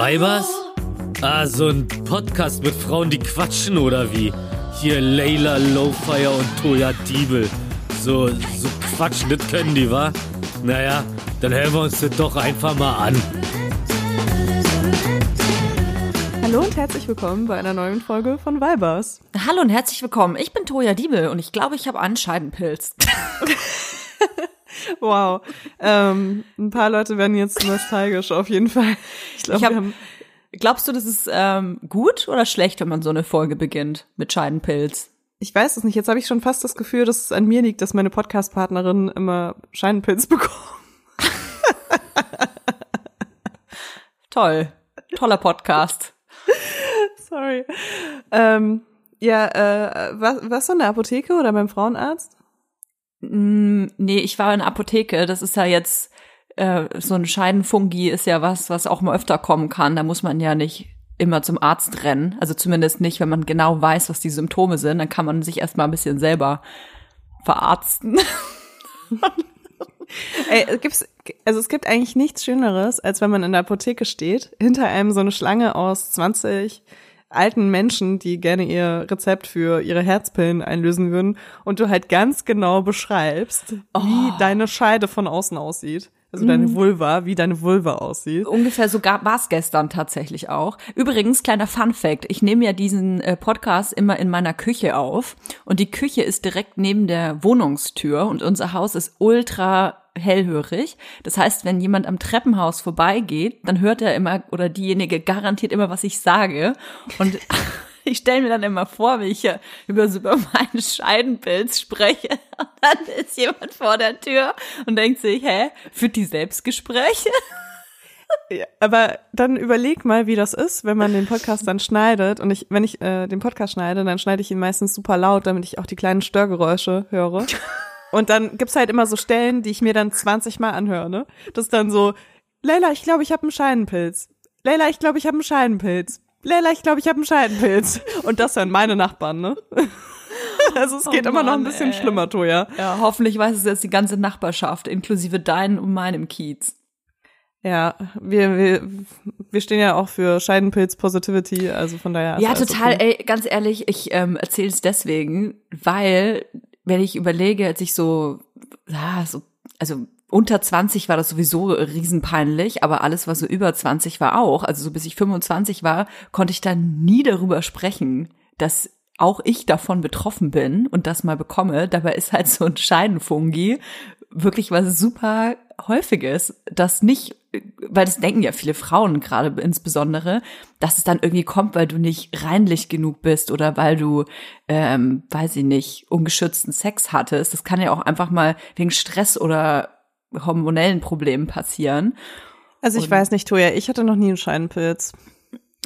Weibers? Ah, so ein Podcast mit Frauen, die quatschen oder wie? Hier Layla Lowfire und Toya Diebel. So, so quatschen, das können die, wa? Naja, dann hören wir uns das doch einfach mal an. Hallo und herzlich willkommen bei einer neuen Folge von Weibers. Hallo und herzlich willkommen. Ich bin Toja Diebel und ich glaube, ich habe einen Scheidenpilz. Wow. Ähm, ein paar Leute werden jetzt nostalgisch auf jeden Fall. Ich glaube, hab-. Glaubst du, das ist ähm, gut oder schlecht, wenn man so eine Folge beginnt mit Scheidenpilz? Ich weiß es nicht. Jetzt habe ich schon fast das Gefühl, dass es an mir liegt, dass meine Podcast-Partnerin immer Scheinpilz bekommt. Toll. Toller Podcast. Sorry. Ähm, ja, äh, was, was in der Apotheke oder beim Frauenarzt? Mm, nee, ich war in der Apotheke. Das ist ja jetzt äh, so ein Scheidenfungi ist ja was, was auch mal öfter kommen kann. Da muss man ja nicht immer zum Arzt rennen. Also zumindest nicht, wenn man genau weiß, was die Symptome sind. Dann kann man sich erstmal ein bisschen selber verarzten. Ey, es gibt's, also es gibt eigentlich nichts Schöneres, als wenn man in der Apotheke steht, hinter einem so eine Schlange aus 20 alten Menschen, die gerne ihr Rezept für ihre Herzpillen einlösen würden und du halt ganz genau beschreibst, wie deine Scheide von außen aussieht. Also deine Vulva, wie deine Vulva aussieht. Ungefähr so war es gestern tatsächlich auch. Übrigens, kleiner Fun Fact, ich nehme ja diesen äh, Podcast immer in meiner Küche auf und die Küche ist direkt neben der Wohnungstür und unser Haus ist ultra hellhörig. Das heißt, wenn jemand am Treppenhaus vorbeigeht, dann hört er immer oder diejenige garantiert immer, was ich sage und ich stelle mir dann immer vor, wie ich über, über meinen Scheidenpilz spreche. Und dann ist jemand vor der Tür und denkt sich, hä, führt die Selbstgespräche? Ja, aber dann überleg mal, wie das ist, wenn man den Podcast dann schneidet. Und ich, wenn ich äh, den Podcast schneide, dann schneide ich ihn meistens super laut, damit ich auch die kleinen Störgeräusche höre. Und dann gibt's halt immer so Stellen, die ich mir dann 20 Mal anhöre, ne? Das ist dann so, Leila, ich glaube, ich habe einen Scheidenpilz. Leila, ich glaube, ich habe einen Scheidenpilz. Leila, ich glaube, ich habe einen Scheidenpilz. Und das sind meine Nachbarn, ne? Also es geht Oh immer noch ein Mann, bisschen ey. schlimmer, Toja. Ja, hoffentlich weiß es jetzt die ganze Nachbarschaft, inklusive deinen und meinem Kiez. Ja, wir, wir, wir stehen ja auch für Scheidenpilz Positivity, also von daher. Ja, total. okay. Ey, ganz ehrlich, ich ähm, erzähle es deswegen, weil, wenn ich überlege, als ich so, ja, so, also unter 20 war das sowieso riesenpeinlich, aber alles, was so über 20 war auch, also so bis ich 25 war, konnte ich dann nie darüber sprechen, dass auch ich davon betroffen bin und das mal bekomme. Dabei ist halt so ein Scheidenfungi wirklich was super häufiges, das nicht, weil das denken ja viele Frauen gerade insbesondere, dass es dann irgendwie kommt, weil du nicht reinlich genug bist oder weil du, ähm, weiß ich nicht, ungeschützten Sex hattest. Das kann ja auch einfach mal wegen Stress oder hormonellen Problemen passieren. Also ich weiß nicht, Toja, ich hatte noch nie einen Scheidenpilz.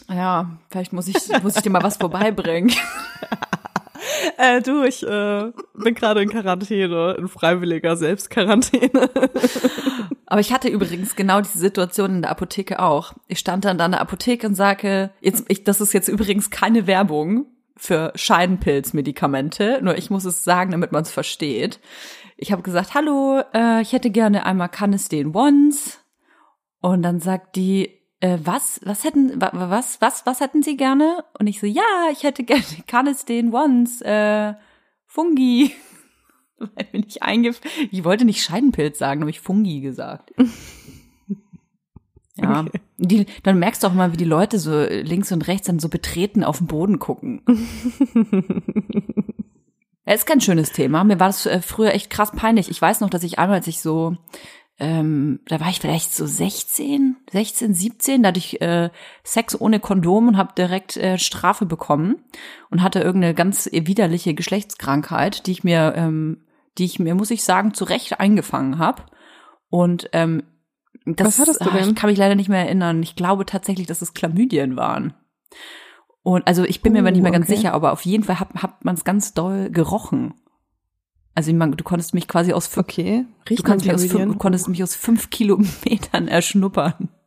Ja, vielleicht muss ich, muss ich dir mal was vorbeibringen. Äh, du, ich äh, bin gerade in Quarantäne, in freiwilliger Selbstquarantäne. Aber ich hatte übrigens genau diese Situation in der Apotheke auch. Ich stand dann da in der Apotheke und sage, jetzt, ich, das ist jetzt übrigens keine Werbung für Scheidenpilzmedikamente, nur ich muss es sagen, damit man es versteht. Ich habe gesagt, hallo, äh, ich hätte gerne einmal Canesten Once. Und dann sagt die, äh, was, was hätten, wa, wa- was, was, was hätten Sie gerne? Und ich so, ja, ich hätte gerne Canesten Once, äh, Fungi. Weil mir nicht eingef ich wollte nicht Scheidenpilz sagen, habe ich Fungi gesagt. Ja, die, dann merkst du auch mal, wie die Leute so links und rechts dann so betreten auf den Boden gucken. Ja, ist kein schönes Thema. Mir war das äh, früher echt krass peinlich. Ich weiß noch, dass ich einmal, als ich so, ähm, da war ich vielleicht so 16, 16, 17, da hatte ich äh, Sex ohne Kondom und habe direkt äh, Strafe bekommen und hatte irgendeine ganz widerliche Geschlechtskrankheit, die ich mir, ähm, die ich mir, muss ich sagen, zu Recht eingefangen habe. Und ähm, das, Was hattest du ah, denn? Ich kann mich leider nicht mehr erinnern. Ich glaube tatsächlich, dass es Chlamydien waren. Und also ich bin mir aber nicht mehr ganz okay. sicher, aber auf jeden Fall hat, hat man es ganz doll gerochen. Also ich meine, du konntest mich quasi aus fünf, Okay, du, kannst mich aus fünf, du konntest mich aus fünf Kilometern erschnuppern.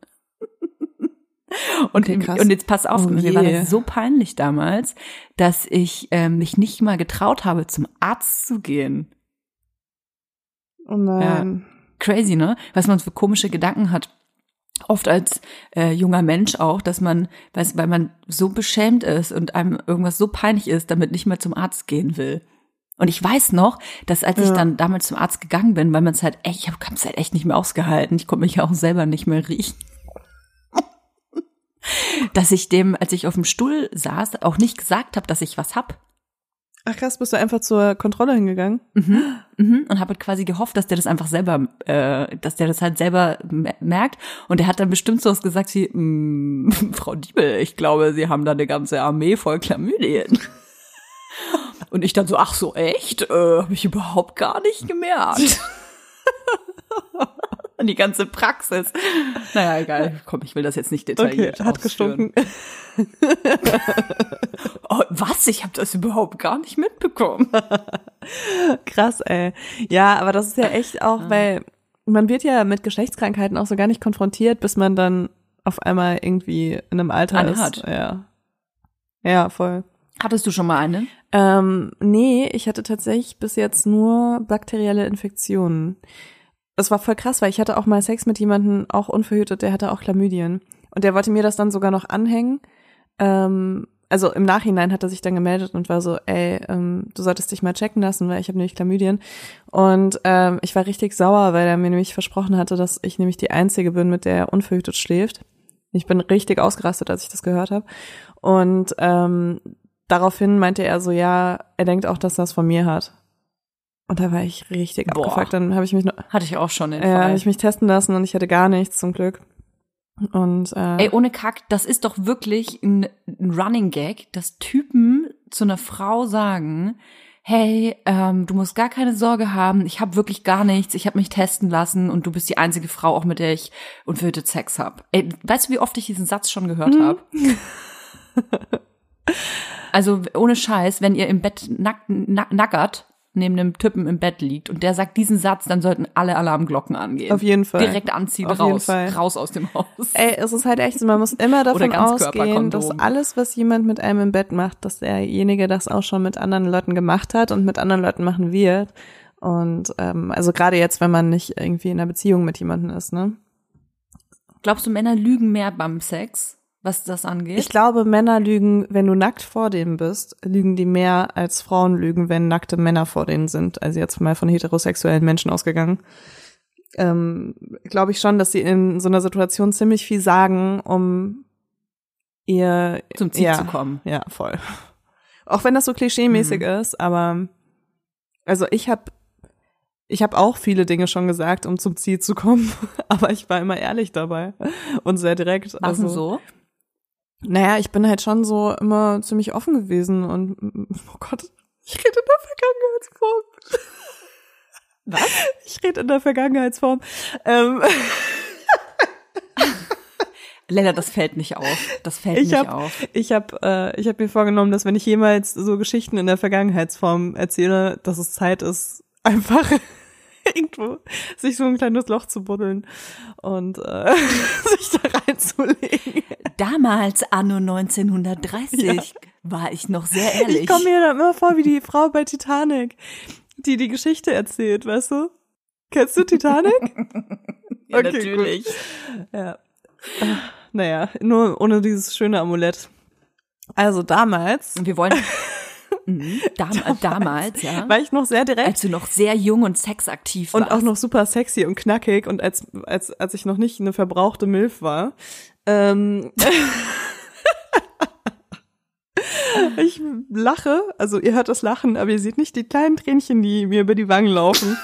Und, Okay, und jetzt pass auf, Oh mir war je. das so peinlich damals, dass ich ähm, mich nicht mal getraut habe, zum Arzt zu gehen. Oh nein. Crazy, ne? Was man für komische Gedanken hat. oft als äh, junger Mensch auch, dass man, weiß, weil man so beschämt ist und einem irgendwas so peinlich ist, damit nicht mehr zum Arzt gehen will. Und ich weiß noch, dass als ich Ja. dann damals zum Arzt gegangen bin, weil man es halt echt, ich habe es halt echt nicht mehr ausgehalten. Ich konnte mich ja auch selber nicht mehr riechen. dass ich dem, als ich auf dem Stuhl saß, auch nicht gesagt habe, dass ich was hab. Ach krass, bist du einfach zur Kontrolle hingegangen? Mhm, und habe halt quasi gehofft, dass der das einfach selber, äh, dass der das halt selber me- merkt. Und er hat dann bestimmt sowas gesagt wie, "Mm, Frau Diebel, ich glaube, Sie haben da eine ganze Armee voll Chlamydien. Und ich dann so, ach so, echt? Äh, habe ich überhaupt gar nicht gemerkt. Und die ganze Praxis. Naja, egal. Komm, ich will das jetzt nicht Okay, detailliert hat ausführen. gestunken. Oh, was? Ich habe das überhaupt gar nicht mitbekommen. Krass, ey. Ja, aber das ist ja echt auch, weil man wird ja mit Geschlechtskrankheiten auch so gar nicht konfrontiert, bis man dann auf einmal irgendwie in einem Alter Eine ist. Ja. Ja, voll. Hattest du schon mal eine? Ähm, nee, ich hatte tatsächlich bis jetzt nur bakterielle Infektionen. Das war voll krass, weil ich hatte auch mal Sex mit jemandem, auch unverhütet, der hatte auch Chlamydien. Und der wollte mir das dann sogar noch anhängen. Ähm, also im Nachhinein hat er sich dann gemeldet und war so, ey, ähm, du solltest dich mal checken lassen, weil ich habe nämlich Chlamydien. Und ähm, ich war richtig sauer, weil er mir nämlich versprochen hatte, dass ich nämlich die Einzige bin, mit der er unverhütet schläft. Ich bin richtig ausgerastet, als ich das gehört habe. Und ähm, daraufhin meinte er so, ja, er denkt auch, dass er es von mir hat. Und da war ich richtig Boah. abgefuckt. Dann habe ich mich noch, Hatte ich auch schon den äh, Fall. hab ich mich testen lassen und ich hatte gar nichts zum Glück. Und äh, Ey, ohne Kack, das ist doch wirklich ein, ein Running Gag, dass Typen zu einer Frau sagen, hey, ähm, du musst gar keine Sorge haben, ich habe wirklich gar nichts, ich habe mich testen lassen und du bist die einzige Frau, auch mit der ich unverhütet Sex hab. Ey, weißt du, wie oft ich diesen Satz schon gehört Mhm. habe? Also ohne Scheiß, wenn ihr im Bett nack, nack, nackert neben einem Typen im Bett liegt und der sagt diesen Satz, dann sollten alle Alarmglocken angehen. Auf jeden Fall. Direkt anziehen, Auf jeden raus, Fall. raus aus dem Haus. Ey, es ist halt echt so, man muss immer davon ausgehen, dass alles, was jemand mit einem im Bett macht, dass derjenige das auch schon mit anderen Leuten gemacht hat und mit anderen Leuten machen wird. Und ähm, also gerade jetzt, wenn man nicht irgendwie in einer Beziehung mit jemandem ist, ne? Glaubst du, Männer lügen mehr beim Sex, was das angeht? Ich glaube, Männer lügen, wenn du nackt vor denen bist, lügen die mehr als Frauen lügen, wenn nackte Männer vor denen sind. Also jetzt mal von heterosexuellen Menschen ausgegangen. Ähm, glaube ich schon, dass sie in so einer Situation ziemlich viel sagen, um ihr Zum Ziel ja, zu kommen. Ja, voll. Auch wenn das so klischeemäßig ist, aber also ich habe ich habe auch viele Dinge schon gesagt, um zum Ziel zu kommen, aber ich war immer ehrlich dabei und sehr direkt. Was also so? Naja, ich bin halt schon so immer ziemlich offen gewesen und oh Gott, ich rede in der Vergangenheitsform. Was? Ich rede in der Vergangenheitsform. Ähm, Lella, das fällt nicht auf. Das fällt ich nicht habe auf. ich hab, äh, ich hab mir vorgenommen, dass wenn ich jemals so Geschichten in der Vergangenheitsform erzähle, dass es Zeit ist, einfach irgendwo sich so ein kleines Loch zu buddeln und äh, sich da reinzulegen. Damals, anno 1930, war ich noch sehr ehrlich. Ich komme mir dann immer vor wie die Frau bei Titanic, die die Geschichte erzählt, weißt du? Kennst du Titanic? ja, okay, natürlich. Ja. Äh, Naja, nur ohne dieses schöne Amulett. Also damals Und wir wollen. Mhm, dam damals, damals, ja. war ich noch sehr direkt Als du noch sehr jung und sexaktiv und warst. auch noch super sexy und knackig und als, als, als ich noch nicht eine verbrauchte Milf war. Ähm, ich lache, also ihr hört das Lachen, aber ihr seht nicht die kleinen Tränchen, die mir über die Wangen laufen.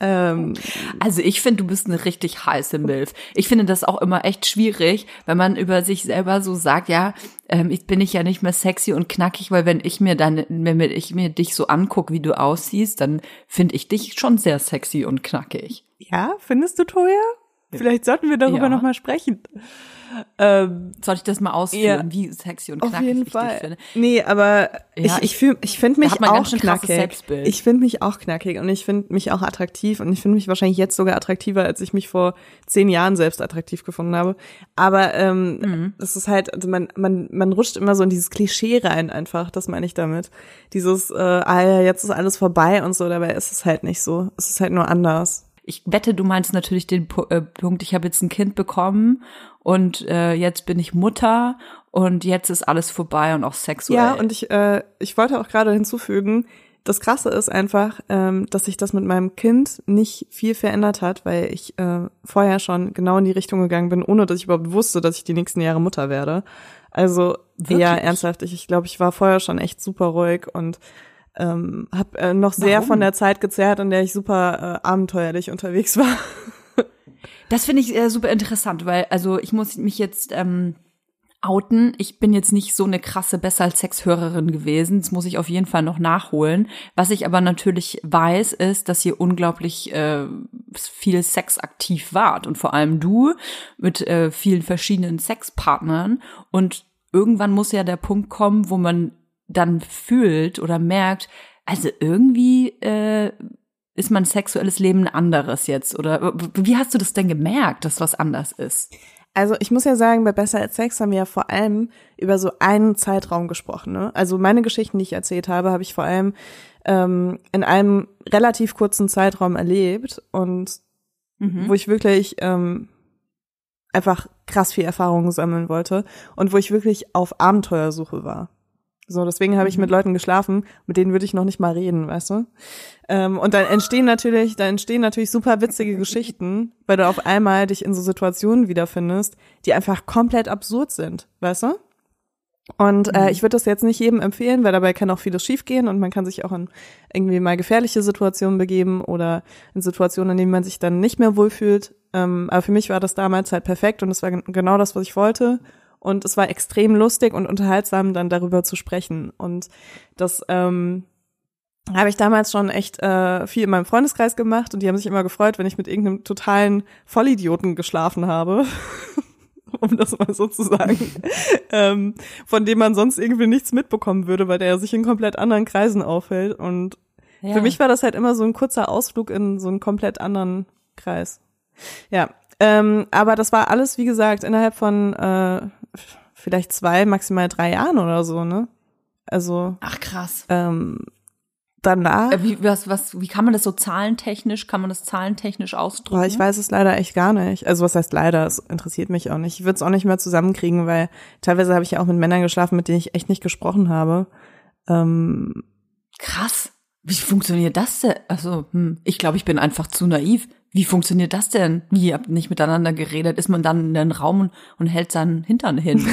Ähm, Also ich finde, du bist eine richtig heiße Milf. Ich finde das auch immer echt schwierig, wenn man über sich selber so sagt, ja, ähm, ich bin ich ja nicht mehr sexy und knackig, weil wenn ich mir dann, wenn ich mir dich so angucke, wie du aussiehst, dann finde ich dich schon sehr sexy und knackig. ja, findest du, Toja? Vielleicht sollten wir darüber Ja. noch mal sprechen. Ähm, Soll ich das mal ausführen, wie sexy und Auf knackig jeden ich Fall. dich finde? Nee, aber Ja, ich, ich, fühl, ich finde mich auch knackig. Ich finde mich auch knackig und ich finde mich auch attraktiv und ich finde mich wahrscheinlich jetzt sogar attraktiver, als ich mich vor zehn Jahren selbst attraktiv gefunden habe. Aber ähm, Mhm. das ist halt, also man, man, man rutscht immer so in dieses Klischee rein einfach, das meine ich damit. Dieses, äh, ah ja, jetzt ist alles vorbei und so, dabei ist es halt nicht so. Es ist halt nur anders. Ich wette, du meinst natürlich den P äh, Punkt, ich habe jetzt ein Kind bekommen und äh, jetzt bin ich Mutter und jetzt ist alles vorbei und auch sexuell. Ja, und ich, äh, ich wollte auch gerade hinzufügen, das Krasse ist einfach, ähm, dass sich das mit meinem Kind nicht viel verändert hat, weil ich äh, vorher schon genau in die Richtung gegangen bin, ohne dass ich überhaupt wusste, dass ich die nächsten Jahre Mutter werde. Also Wirklich? ja, ernsthaft, ich, ich glaube, ich war vorher schon echt super ruhig und ähm, habe äh, noch sehr Warum? von der Zeit gezerrt, in der ich super äh, abenteuerlich unterwegs war. das finde ich äh, super interessant, weil also ich muss mich jetzt ähm, outen. Ich bin jetzt nicht so eine krasse besser als Sexhörerin gewesen. Das muss ich auf jeden Fall noch nachholen. Was ich aber natürlich weiß, ist, dass ihr unglaublich äh, viel sexaktiv wart und vor allem du mit äh, vielen verschiedenen Sexpartnern. Und irgendwann muss ja der Punkt kommen, wo man dann fühlt oder merkt, also irgendwie äh, ist mein sexuelles Leben ein anderes jetzt? Oder wie hast du das denn gemerkt, dass was anders ist? Also ich muss ja sagen, bei Besser als Sex haben wir ja vor allem über so einen Zeitraum gesprochen. Ne? Also meine Geschichten, die ich erzählt habe, habe ich vor allem ähm, in einem relativ kurzen Zeitraum erlebt und mhm. wo ich wirklich ähm, einfach krass viel Erfahrung sammeln wollte und wo ich wirklich auf Abenteuersuche war. So, deswegen habe ich mit mhm. Leuten geschlafen, mit denen würde ich noch nicht mal reden, weißt du? Ähm, und dann entstehen natürlich, da entstehen natürlich super witzige Geschichten, weil du auf einmal dich in so Situationen wiederfindest, die einfach komplett absurd sind, weißt du? Und äh, mhm. ich würde das jetzt nicht jedem empfehlen, weil dabei kann auch vieles schiefgehen und man kann sich auch in irgendwie mal gefährliche Situationen begeben oder in Situationen, in denen man sich dann nicht mehr wohlfühlt. Ähm, aber für mich war das damals halt perfekt und es war genau das, was ich wollte. Und es war extrem lustig und unterhaltsam, dann darüber zu sprechen. Und das ähm, habe ich damals schon echt äh, viel in meinem Freundeskreis gemacht und die haben sich immer gefreut, wenn ich mit irgendeinem totalen Vollidioten geschlafen habe. um das mal so zu sagen, ähm, von dem man sonst irgendwie nichts mitbekommen würde, weil der sich in komplett anderen Kreisen aufhält. Und ja. für mich war das halt immer so ein kurzer Ausflug in so einen komplett anderen Kreis. Ja, ähm, aber das war alles, wie gesagt, innerhalb von äh, vielleicht zwei, maximal drei Jahren oder so, ne? Also. Ach krass. Ähm, danach. Äh, wie, was, was, wie kann man das so zahlentechnisch, kann man das zahlentechnisch ausdrücken? Ich weiß es leider echt gar nicht. Also was heißt leider? Es interessiert mich auch nicht. Ich würde es auch nicht mehr zusammenkriegen, weil teilweise habe ich ja auch mit Männern geschlafen, mit denen ich echt nicht gesprochen habe. Ähm, Krass. Wie funktioniert das denn? Also, hm, ich glaube, ich bin einfach zu naiv. Wie funktioniert das denn? Wie, ihr habt nicht miteinander geredet? Ist man dann in den Raum und, hält seinen Hintern hin?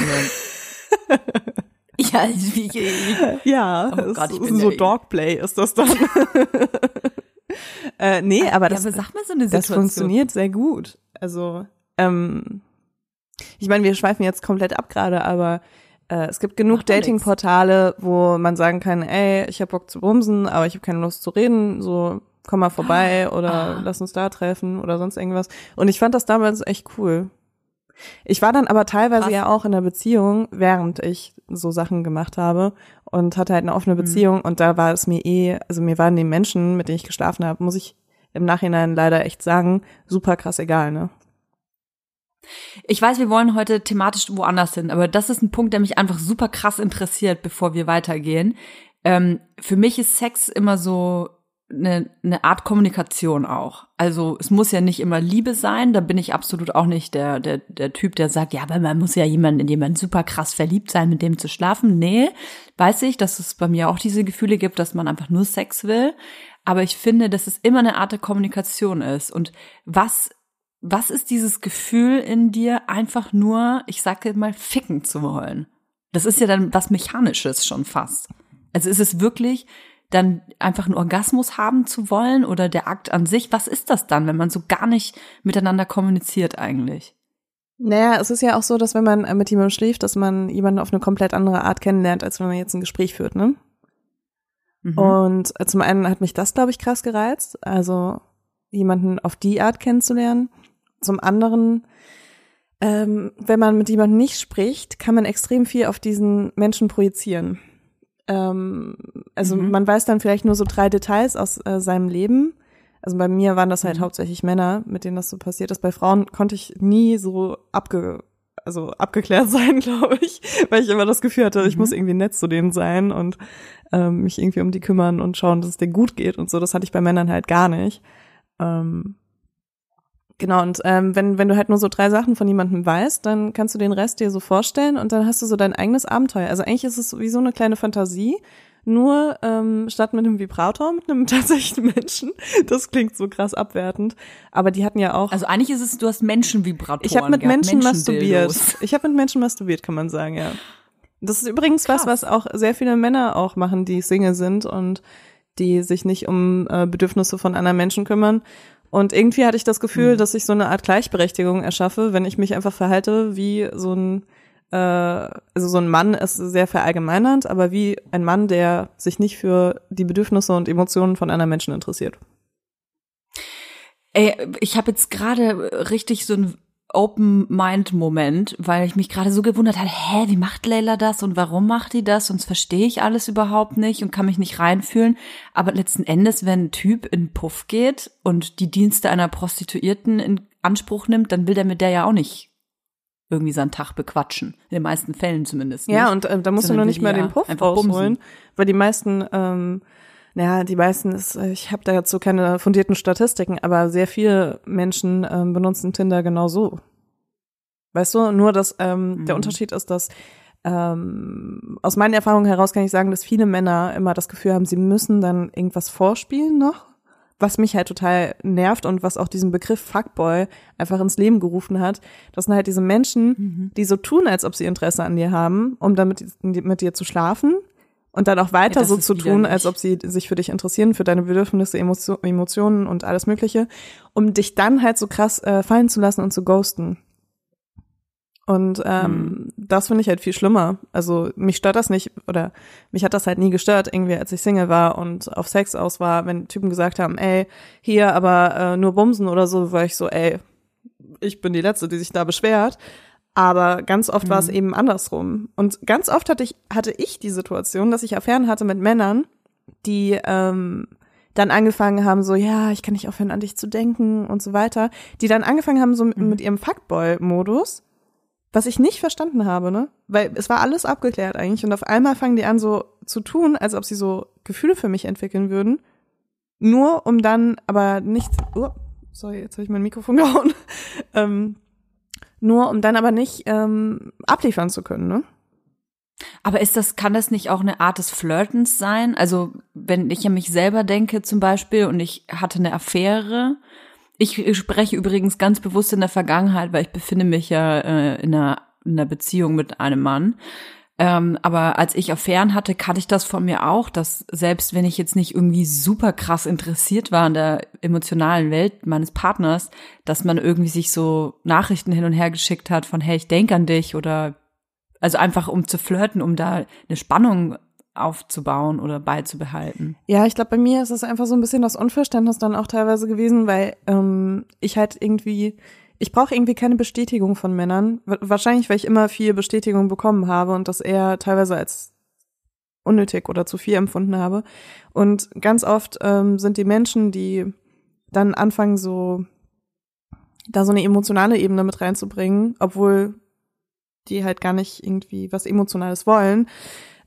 ja, wie, wie, ja, oh Gott, bin so Dogplay ist das dann. äh, nee, aber das, ja, aber sag mal so eine Situation. das funktioniert sehr gut. Also, ähm, ich meine, wir schweifen jetzt komplett ab gerade, aber äh, es gibt genug Datingportale, wo man sagen kann, ey, ich habe Bock zu bumsen, aber ich habe keine Lust zu reden, so komm mal vorbei ah. oder ah. lass uns da treffen oder sonst irgendwas. Und ich fand das damals echt cool. Ich war dann aber teilweise Krass. ja auch in der Beziehung, während ich so Sachen gemacht habe und hatte halt eine offene mhm. Beziehung mhm. und da war es mir eh, also mir waren die Menschen, mit denen ich geschlafen habe, muss ich im Nachhinein leider echt sagen, super krass egal, ne? Ich weiß, wir wollen heute thematisch woanders hin, aber das ist ein Punkt, der mich einfach super krass interessiert, bevor wir weitergehen. Ähm, für mich ist Sex immer so eine, eine Art Kommunikation auch. Also es muss ja nicht immer Liebe sein, da bin ich absolut auch nicht der, der, der Typ, der sagt, ja, aber man muss ja jemanden, in jemanden super krass verliebt sein, mit dem zu schlafen. Nee, weiß ich, dass es bei mir auch diese Gefühle gibt, dass man einfach nur Sex will. Aber ich finde, dass es immer eine Art der Kommunikation ist. Und was, was ist dieses Gefühl in dir, einfach nur, ich sage mal, ficken zu wollen? Das ist ja dann was Mechanisches schon fast. Also ist es wirklich, dann einfach einen Orgasmus haben zu wollen oder der Akt an sich? Was ist das dann, wenn man so gar nicht miteinander kommuniziert eigentlich? Naja, es ist ja auch so, dass wenn man mit jemandem schläft, dass man jemanden auf eine komplett andere Art kennenlernt, als wenn man jetzt ein Gespräch führt, ne? Mhm. Und äh, zum einen hat mich das, glaube ich, krass gereizt, also jemanden auf die Art kennenzulernen. Zum anderen, ähm, wenn man mit jemandem nicht spricht, kann man extrem viel auf diesen Menschen projizieren. Ähm, also mhm. man weiß dann vielleicht nur so drei Details aus äh, seinem Leben. Also bei mir waren das halt mhm. hauptsächlich Männer, mit denen das so passiert ist. Bei Frauen konnte ich nie so abge also abgeklärt sein, glaube ich, weil ich immer das Gefühl hatte, ich mhm. muss irgendwie nett zu denen sein und ähm, mich irgendwie um die kümmern und schauen, dass es denen gut geht und so. Das hatte ich bei Männern halt gar nicht. Ähm, Genau, und ähm, wenn, wenn du halt nur so drei Sachen von jemandem weißt, dann kannst du den Rest dir so vorstellen und dann hast du so dein eigenes Abenteuer. Also eigentlich ist es wie so eine kleine Fantasie, nur ähm, statt mit einem Vibrator, mit einem tatsächlichen Menschen. Das klingt so krass abwertend. Aber die hatten ja auch. Also eigentlich ist es, du hast Menschenvibratoren. Ich habe mit gehabt, Menschen masturbiert. Ich habe mit Menschen masturbiert, kann man sagen, ja. Das ist übrigens was, was auch sehr viele Männer auch machen, die Single sind und die sich nicht um äh, Bedürfnisse von anderen Menschen kümmern. Und irgendwie hatte ich das Gefühl, Mhm. dass ich so eine Art Gleichberechtigung erschaffe, wenn ich mich einfach verhalte wie so ein äh, also so ein Mann ist sehr verallgemeinernd, aber wie ein Mann, der sich nicht für die Bedürfnisse und Emotionen von anderen Menschen interessiert. Ey, ich habe jetzt gerade richtig so ein Open-Mind-Moment, weil ich mich gerade so gewundert habe, hä, wie macht Leila das und warum macht die das? Sonst verstehe ich alles überhaupt nicht und kann mich nicht reinfühlen. Aber letzten Endes, wenn ein Typ in Puff geht und die Dienste einer Prostituierten in Anspruch nimmt, dann will der mit der ja auch nicht irgendwie seinen Tag bequatschen. In den meisten Fällen zumindest. Ja, nicht. und äh, da musst du Sondern nur will nicht mal ja den Puff rausholen, weil die meisten, ähm, naja, die meisten ist, ich habe dazu keine fundierten Statistiken, aber sehr viele Menschen ähm, benutzen Tinder genau so. Weißt du, nur dass ähm, der Mhm. Unterschied ist, dass ähm, aus meinen Erfahrungen heraus kann ich sagen, dass viele Männer immer das Gefühl haben, sie müssen dann irgendwas vorspielen noch, was mich halt total nervt und was auch diesen Begriff Fuckboy einfach ins Leben gerufen hat. Das sind halt diese Menschen, die so tun, als ob sie Interesse an dir haben, um damit mit dir zu schlafen und dann auch weiter Ja, so zu tun, als ob sie sich für dich interessieren, für deine Bedürfnisse, Emotio Emotionen und alles Mögliche, um dich dann halt so krass äh, fallen zu lassen und zu ghosten. Und ähm, das finde ich halt viel schlimmer. Also mich stört das nicht oder mich hat das halt nie gestört, irgendwie als ich Single war und auf Sex aus war, wenn Typen gesagt haben, ey, hier aber äh, nur bumsen oder so, war ich so, ey, ich bin die Letzte, die sich da beschwert. Aber ganz oft war es eben andersrum. Und ganz oft hatte ich, hatte ich die Situation, dass ich Affären hatte mit Männern, die ähm, dann angefangen haben, so, ja, ich kann nicht aufhören, an dich zu denken und so weiter, die dann angefangen haben, so mit, mit ihrem Fuckboy-Modus, was ich nicht verstanden habe, ne? Weil es war alles abgeklärt eigentlich und auf einmal fangen die an so zu tun, als ob sie so Gefühle für mich entwickeln würden, nur um dann aber nicht, oh, sorry, jetzt habe ich mein Mikrofon gehauen, ähm, nur um dann aber nicht ähm, abliefern zu können, ne? Aber ist das, kann das nicht auch eine Art des Flirtens sein? Also, wenn ich an mich selber denke zum Beispiel und ich hatte eine Affäre, ich spreche übrigens ganz bewusst in der Vergangenheit, weil ich befinde mich ja äh, in, einer, in einer Beziehung mit einem Mann. Ähm, aber als ich Affären hatte, kannte ich das von mir auch, dass selbst wenn ich jetzt nicht irgendwie super krass interessiert war an der emotionalen Welt meines Partners, dass man irgendwie sich so Nachrichten hin und her geschickt hat von, hey, ich denke an dich oder also einfach um zu flirten, um da eine Spannung aufzubauen oder beizubehalten. Ja, ich glaube, bei mir ist es einfach so ein bisschen das Unverständnis dann auch teilweise gewesen, weil ähm, ich halt irgendwie, ich brauche irgendwie keine Bestätigung von Männern. Wa- Wahrscheinlich, weil ich immer viel Bestätigung bekommen habe und das eher teilweise als unnötig oder zu viel empfunden habe. Und ganz oft ähm, sind die Menschen, die dann anfangen, so da so eine emotionale Ebene mit reinzubringen, obwohl die halt gar nicht irgendwie was Emotionales wollen,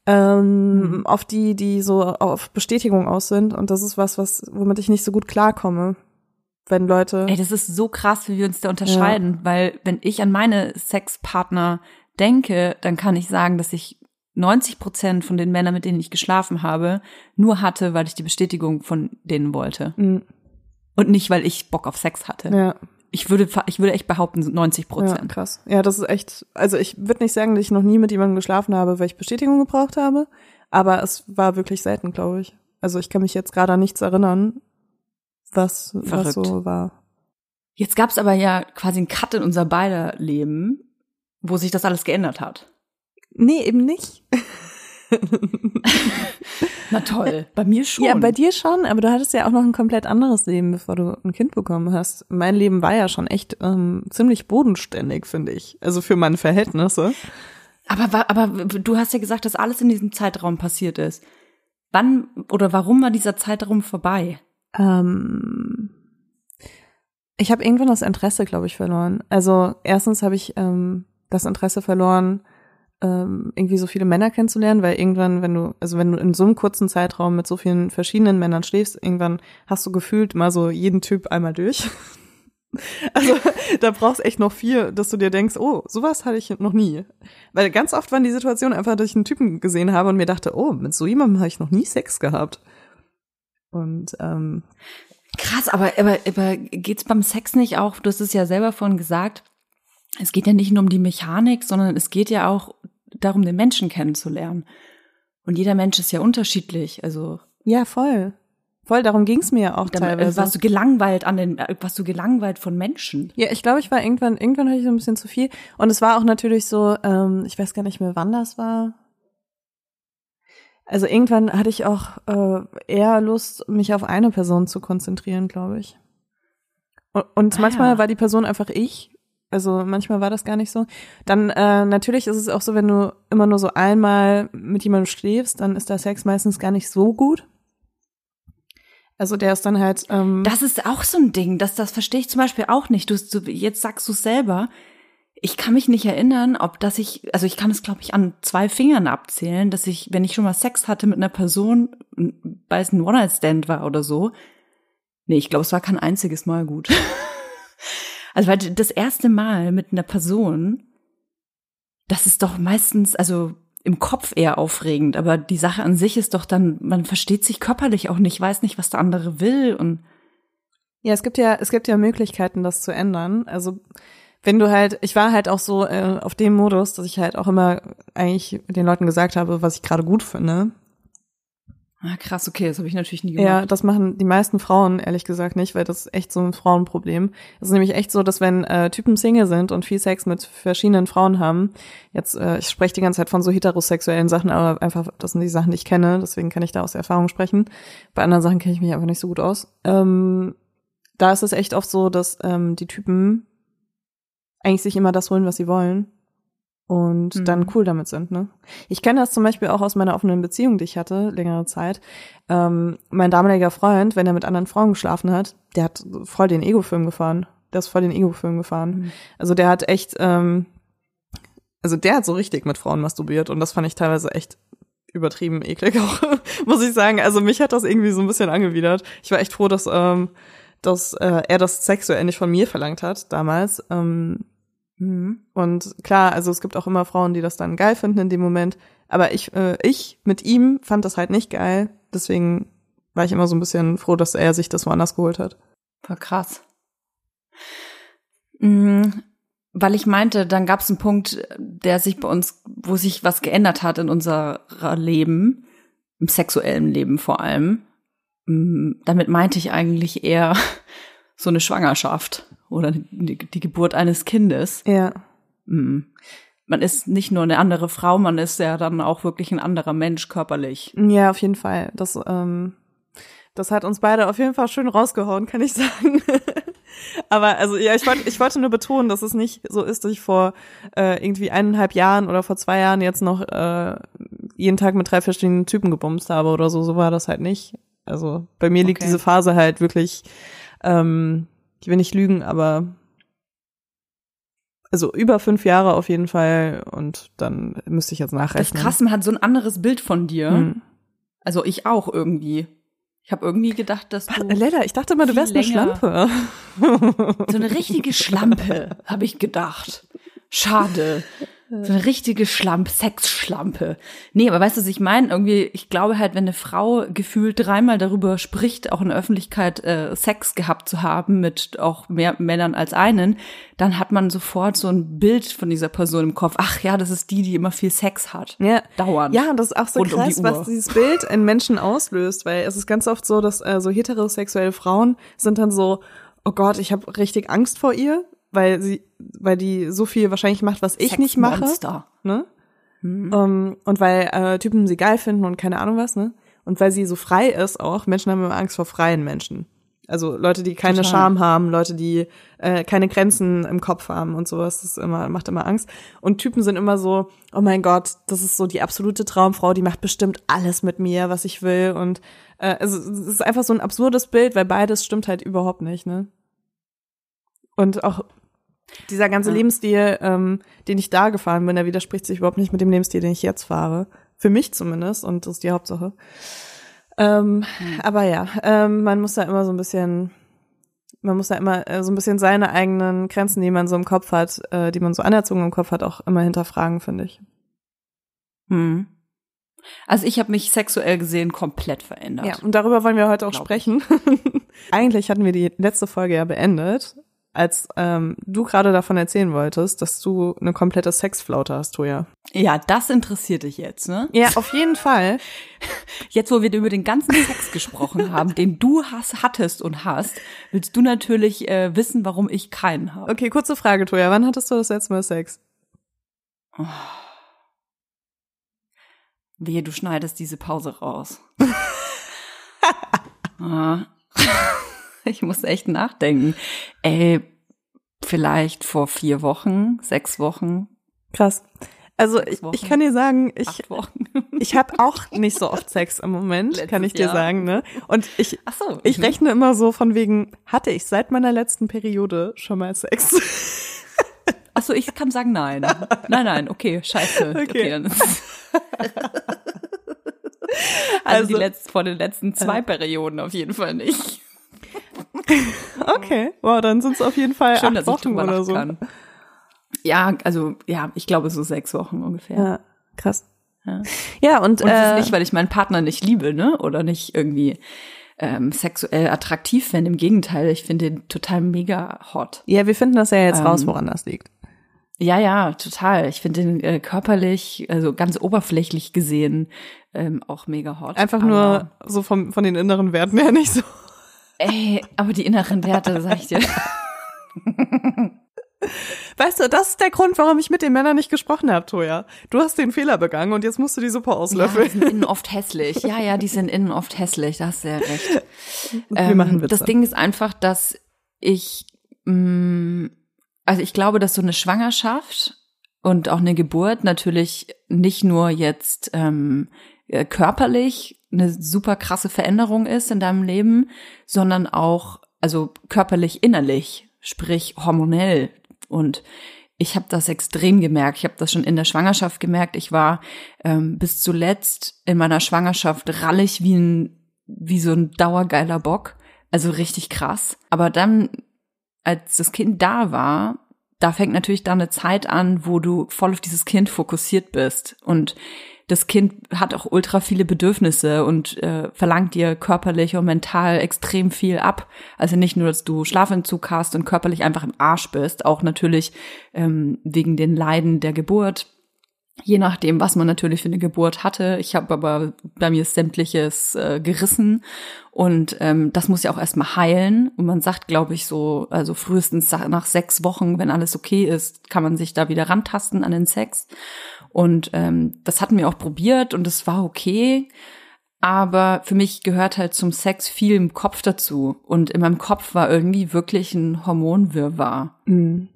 ähm, Mhm. auf die, die so auf Bestätigung aus sind. Und das ist was, was, womit ich nicht so gut klarkomme. Wenn Leute. Ey, das ist so krass, wie wir uns da unterscheiden, weil wenn ich an meine Sexpartner denke, dann kann ich sagen, dass ich 90 Prozent von den Männern, mit denen ich geschlafen habe, nur hatte, weil ich die Bestätigung von denen wollte. Mm, Und nicht, weil ich Bock auf Sex hatte. ja, Ich würde, ich würde echt behaupten, 90 ja, Prozent. krass. Ja, das ist echt, also ich würde nicht sagen, dass ich noch nie mit jemandem geschlafen habe, weil ich Bestätigung gebraucht habe, aber es war wirklich selten, glaube ich. Also ich kann mich jetzt gerade an nichts erinnern, was, was so war. Jetzt gab's aber ja quasi einen Cut in unser beider Leben, wo sich das alles geändert hat. Nee, eben nicht. Na toll, bei mir schon. Ja, bei dir schon, aber du hattest ja auch noch ein komplett anderes Leben, bevor du ein Kind bekommen hast. Mein Leben war ja schon echt ähm, ziemlich bodenständig, finde ich. Also für meine Verhältnisse. Aber, aber du hast ja gesagt, dass alles in diesem Zeitraum passiert ist. Wann oder warum war dieser Zeitraum vorbei? Ähm, ich habe irgendwann das Interesse, glaube ich, verloren. Also erstens habe ich ähm, das Interesse verloren, ähm, irgendwie so viele Männer kennenzulernen, weil irgendwann, wenn du, also wenn du in so einem kurzen Zeitraum mit so vielen verschiedenen Männern schläfst, irgendwann hast du gefühlt mal so jeden Typ einmal durch. Also da brauchst echt noch viel, dass du dir denkst, oh, sowas hatte ich noch nie. Weil ganz oft waren die Situationen einfach, dass ich einen Typen gesehen habe und mir dachte, oh, mit so jemandem habe ich noch nie Sex gehabt. Und ähm, Krass, aber, aber, aber geht's beim Sex nicht auch, du hast es ja selber vorhin gesagt, es geht ja nicht nur um die Mechanik, sondern es geht ja auch darum, den Menschen kennenzulernen. Und jeder Mensch ist ja unterschiedlich. Also ja, voll. Voll, darum ging's mir ja auch dann, äh, teilweise. warst du gelangweilt an den, äh, warst du gelangweilt von Menschen. Ja, ich glaube, ich war irgendwann, irgendwann hatte ich so ein bisschen zu viel. Und es war auch natürlich so, ähm, ich weiß gar nicht mehr, wann das war. Also irgendwann hatte ich auch äh, eher Lust, mich auf eine Person zu konzentrieren, glaube ich. Und, und Ah, manchmal ja. war die Person einfach ich. Also manchmal war das gar nicht so. Dann äh, natürlich ist es auch so, wenn du immer nur so einmal mit jemandem schläfst, dann ist der Sex meistens gar nicht so gut. Also der ist dann halt. Ähm, Das ist auch so ein Ding, das, das verstehe ich zum Beispiel auch nicht. Du, du jetzt sagst du selber. Ich kann mich nicht erinnern, ob das ich, also ich kann es, glaube ich, an zwei Fingern abzählen, dass ich, wenn ich schon mal Sex hatte mit einer Person, weil es ein One-Night-Stand war oder so, nee, ich glaube, es war kein einziges Mal gut. also weil das erste Mal mit einer Person, das ist doch meistens, also im Kopf eher aufregend, aber die Sache an sich ist doch dann, man versteht sich körperlich auch nicht, weiß nicht, was der andere will und Ja, es gibt ja, es gibt ja Möglichkeiten, das zu ändern. Also wenn du halt, ich war halt auch so äh, auf dem Modus, dass ich halt auch immer eigentlich den Leuten gesagt habe, was ich gerade gut finde. Ah, krass, okay, das habe ich natürlich nie Ja, gemacht. das machen die meisten Frauen ehrlich gesagt nicht, weil das ist echt so ein Frauenproblem. Es ist nämlich echt so, dass wenn äh, Typen Single sind und viel Sex mit verschiedenen Frauen haben, jetzt, äh, ich spreche die ganze Zeit von so heterosexuellen Sachen, aber einfach, das sind die Sachen, die ich kenne, deswegen kann ich da aus Erfahrung sprechen. Bei anderen Sachen kenne ich mich einfach nicht so gut aus. Ähm, da ist es echt oft so, dass ähm, die Typen eigentlich sich immer das holen, was sie wollen und Mhm. dann cool damit sind. Ne? Ich kenne das zum Beispiel auch aus meiner offenen Beziehung, die ich hatte, längere Zeit. Ähm, mein damaliger Freund, wenn er mit anderen Frauen geschlafen hat, der hat voll den Ego-Film gefahren. Der ist voll den Ego-Film gefahren. Mhm. Also der hat echt, ähm, also der hat so richtig mit Frauen masturbiert und das fand ich teilweise echt übertrieben eklig auch, muss ich sagen. Also mich hat das irgendwie so ein bisschen angewidert. Ich war echt froh, dass, ähm, dass äh, er das sexuell nicht von mir verlangt hat damals. Ähm, Mhm. und klar, also es gibt auch immer Frauen, die das dann geil finden in dem Moment. Aber ich, äh, ich mit ihm fand das halt nicht geil. Deswegen war ich immer so ein bisschen froh, dass er sich das woanders geholt hat. War krass. Mhm. Weil ich meinte, dann gab es einen Punkt, der sich bei uns, wo sich was geändert hat in unser Leben, im sexuellen Leben vor allem. Mhm. Damit meinte ich eigentlich eher so eine Schwangerschaft oder die, die Geburt eines Kindes. Ja. Mhm. Man ist nicht nur eine andere Frau, man ist ja dann auch wirklich ein anderer Mensch körperlich. Ja, auf jeden Fall. Das, ähm, das hat uns beide auf jeden Fall schön rausgehauen, kann ich sagen. Aber also ja, ich wollte, ich wollte nur betonen, dass es nicht so ist, dass ich vor äh, irgendwie eineinhalb Jahren oder vor zwei Jahren jetzt noch äh, jeden Tag mit drei verschiedenen Typen gebumst habe oder so. So war das halt nicht. Also bei mir liegt Okay. diese Phase halt wirklich, ähm, ich will nicht lügen, aber also über fünf Jahre auf jeden Fall und dann müsste ich jetzt Das nachrechnen. Krasse, man hat so ein anderes Bild von dir. Hm. Also ich auch irgendwie. Ich habe irgendwie gedacht, dass du Leda, ich dachte mal, du wärst eine Schlampe. so eine richtige Schlampe, habe ich gedacht. Schade. So eine richtige Schlampe, Sexschlampe. Nee, aber weißt du, was ich meine? Irgendwie, ich glaube halt, wenn eine Frau gefühlt dreimal darüber spricht, auch in der Öffentlichkeit äh, Sex gehabt zu haben mit auch mehr Männern als einen, dann hat man sofort so ein Bild von dieser Person im Kopf. Ach ja, das ist die, die immer viel Sex hat. Ja. Dauernd. Ja, und das ist auch so Rund um die krass, was dieses Bild in Menschen auslöst, weil es ist ganz oft so, dass äh, so heterosexuelle Frauen sind dann so, oh Gott, ich habe richtig Angst vor ihr, weil sie, weil die so viel wahrscheinlich macht, was ich nicht mache. Sexmonster. Ne? Ähm, und weil äh, Typen sie geil finden und keine Ahnung was, ne? Und weil sie so frei ist auch, Menschen haben immer Angst vor freien Menschen. Also Leute, die keine Total. Scham haben, Leute, die äh, keine Grenzen im Kopf haben und sowas, das immer, macht immer Angst. Und Typen sind immer so, oh mein Gott, das ist so die absolute Traumfrau, die macht bestimmt alles mit mir, was ich will. Und äh, also, es ist einfach so ein absurdes Bild, weil beides stimmt halt überhaupt nicht, ne? Und auch dieser ganze Ja. Lebensstil, ähm, den ich da gefahren bin, der widerspricht sich überhaupt nicht mit dem Lebensstil, den ich jetzt fahre. Für mich zumindest, und das ist die Hauptsache. Ähm, Aber ja, ähm, man muss da immer so ein bisschen man muss ja immer äh, so ein bisschen seine eigenen Grenzen, die man so im Kopf hat, äh, die man so anerzogen im Kopf hat, auch immer hinterfragen, finde ich. Hm. Also ich habe mich sexuell gesehen komplett verändert. Ja, und darüber wollen wir heute auch Glaub sprechen. Eigentlich hatten wir die letzte Folge ja beendet, als ähm, du gerade davon erzählen wolltest, dass du eine komplette Sexflaute hast, Toja. Ja, das interessiert dich jetzt, ne? Ja, auf jeden Fall. Jetzt, wo wir über den ganzen Sex gesprochen haben, den du hast, hattest und hast, willst du natürlich äh, wissen, warum ich keinen habe. Okay, kurze Frage, Toja. Wann hattest du das letzte Mal Sex? Wehe, du schneidest diese Pause raus. Ah. ich muss echt nachdenken. Ey, vielleicht vor vier Wochen, sechs Wochen, Krass. Also ich, ich kann dir sagen, ich, ich habe auch nicht so oft Sex im Moment, Letztes kann ich dir Jahr. sagen, ne? Und ich, Ach so. ich mhm. rechne immer so von wegen, hatte ich seit meiner letzten Periode schon mal Sex? Ach so, ich kann sagen nein. Nein, nein, okay, scheiße. Okay, Okay. dann ist also, Also- die letzten, vor den letzten zwei Perioden auf jeden Fall nicht. Okay, wow, dann sind es auf jeden Fall Schön, acht Wochen oder so. kann. Ja, also, ja, ich glaube so sechs Wochen ungefähr. Ja, krass. Ja. Ja, und, Und es äh, ist nicht, weil ich meinen Partner nicht liebe, ne? Oder nicht irgendwie ähm, sexuell attraktiv finde. Im Gegenteil, ich finde ihn total mega hot. ja, wir finden das ja jetzt Ähm, raus, woran das liegt. Ja, ja, total. Ich finde ihn äh, körperlich, also ganz oberflächlich gesehen, ähm, auch mega hot. Einfach nur so vom, von den inneren Werten her nicht so. Ey, aber die inneren Werte, sag ich dir. Weißt du, das ist der Grund, warum ich mit den Männern nicht gesprochen habe, Toja. Du hast den Fehler begangen und jetzt musst du die Suppe Ja, die auslöffeln. sind innen oft hässlich. Ja, ja, die sind innen oft hässlich. Da hast du ja recht. wir Ähm, machen Witze. das Ding ist einfach, dass ich, mh, also ich glaube, dass so eine Schwangerschaft und auch eine Geburt natürlich nicht nur jetzt ähm, äh, körperlich eine super krasse Veränderung ist in deinem Leben, sondern auch also körperlich innerlich, sprich hormonell. Und ich habe das extrem gemerkt. Ich habe das schon in der Schwangerschaft gemerkt. Ich war ähm, bis zuletzt in meiner Schwangerschaft rallig wie ein wie so ein dauergeiler Bock. Also richtig krass. Aber dann, als das Kind da war, da fängt natürlich dann eine Zeit an, wo du voll auf dieses Kind fokussiert bist. Und das Kind hat auch ultra viele Bedürfnisse und äh, verlangt dir körperlich und mental extrem viel ab. Also nicht nur, dass du Schlafentzug hast und körperlich einfach im Arsch bist, auch natürlich ähm, wegen den Leiden der Geburt. Je nachdem, was man natürlich für eine Geburt hatte. Ich habe aber bei mir sämtliches äh, gerissen und ähm, das muss ja auch erstmal heilen. Und man sagt, glaube ich, so, also frühestens nach sechs Wochen, wenn alles okay ist, kann man sich da wieder rantasten an den Sex. Und ähm, das hatten wir auch probiert und es war okay. Aber für mich gehört halt zum Sex viel im Kopf dazu. Und in meinem Kopf war irgendwie wirklich ein Hormonwirrwarr. Mhm.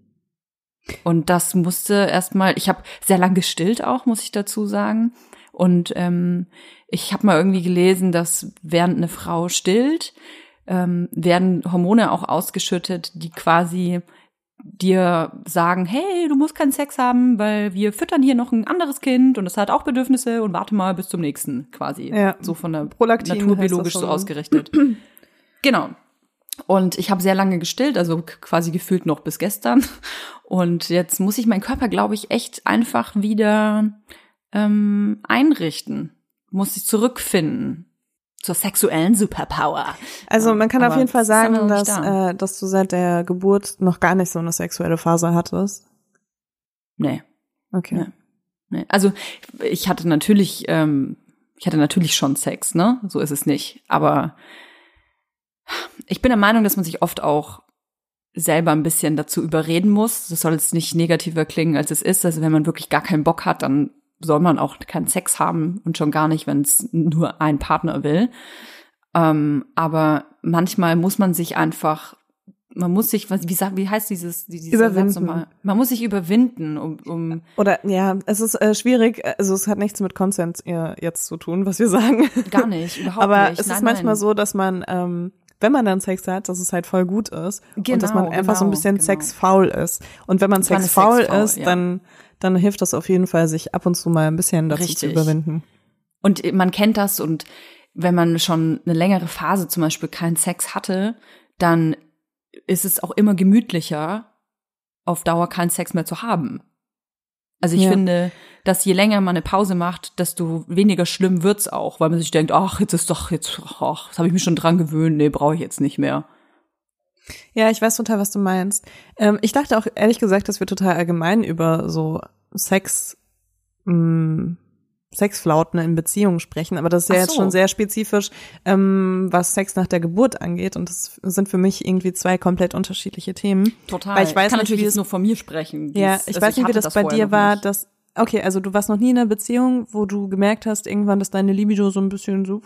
Und das musste erstmal, ich habe sehr lang gestillt auch, muss ich dazu sagen. Und ähm, ich habe mal irgendwie gelesen, dass während eine Frau stillt, ähm, werden Hormone auch ausgeschüttet, die quasi dir sagen, hey, du musst keinen Sex haben, weil wir füttern hier noch ein anderes Kind und es hat auch Bedürfnisse und warte mal bis zum nächsten quasi. Ja. So von der Prolaktin naturbiologisch das so ausgerichtet. genau. Und ich habe sehr lange gestillt, also quasi gefühlt noch bis gestern. Und jetzt muss ich meinen Körper, glaube ich, echt einfach wieder ähm, einrichten. Muss ich zurückfinden zur sexuellen Superpower. Also man kann auf aber jeden Fall sagen, dass, da. äh, dass du seit der Geburt noch gar nicht so eine sexuelle Phase hattest. Nee. Okay. Ja. Nee. Also ich hatte natürlich, ähm, ich hatte natürlich schon Sex, ne? So ist es nicht. Aber ich bin der Meinung, dass man sich oft auch selber ein bisschen dazu überreden muss. Das soll jetzt nicht negativer klingen, als es ist. Also wenn man wirklich gar keinen Bock hat, dann soll man auch keinen Sex haben und schon gar nicht, wenn es nur ein Partner will. Ähm, aber manchmal muss man sich einfach, man muss sich, wie, sag- wie heißt dieses, dieses Überwinden. Man muss sich überwinden, um, um Oder ja, es ist äh, schwierig, also es hat nichts mit Konsens äh, jetzt zu tun, was wir sagen. Gar nicht, überhaupt Aber nicht. es ist Nein, manchmal nein. so, dass man, ähm, wenn man dann Sex hat, dass es halt voll gut ist und dass man Genau, einfach so ein genau, bisschen genau. sexfaul ist. Und wenn man ist sexfaul sexfaul, ist, ja. dann dann hilft das auf jeden Fall, sich ab und zu mal ein bisschen dazu zu Richtig. überwinden. Und man kennt das und wenn man schon eine längere Phase zum Beispiel keinen Sex hatte, dann ist es auch immer gemütlicher, auf Dauer keinen Sex mehr zu haben. Also ich Ja. finde, dass je länger man eine Pause macht, desto weniger schlimm wird's auch, weil man sich denkt, ach, jetzt ist doch jetzt, ach, das habe ich mich schon dran gewöhnt, nee, brauche ich jetzt nicht mehr. Ja, ich weiß total, was du meinst. Ähm, ich dachte auch ehrlich gesagt, dass wir total allgemein über so Sex, mh, Sexflauten in Beziehungen sprechen, aber das ist ja Ach jetzt so. schon sehr spezifisch, ähm, was Sex nach der Geburt angeht und das sind für mich irgendwie zwei komplett unterschiedliche Themen. Total. Weil ich weiß kann nicht, natürlich jetzt nur von mir sprechen. Ja, ich also weiß nicht, wie hatte das, bei dir war, dass okay, also du warst noch nie in einer Beziehung, wo du gemerkt hast irgendwann, dass deine Libido so ein bisschen so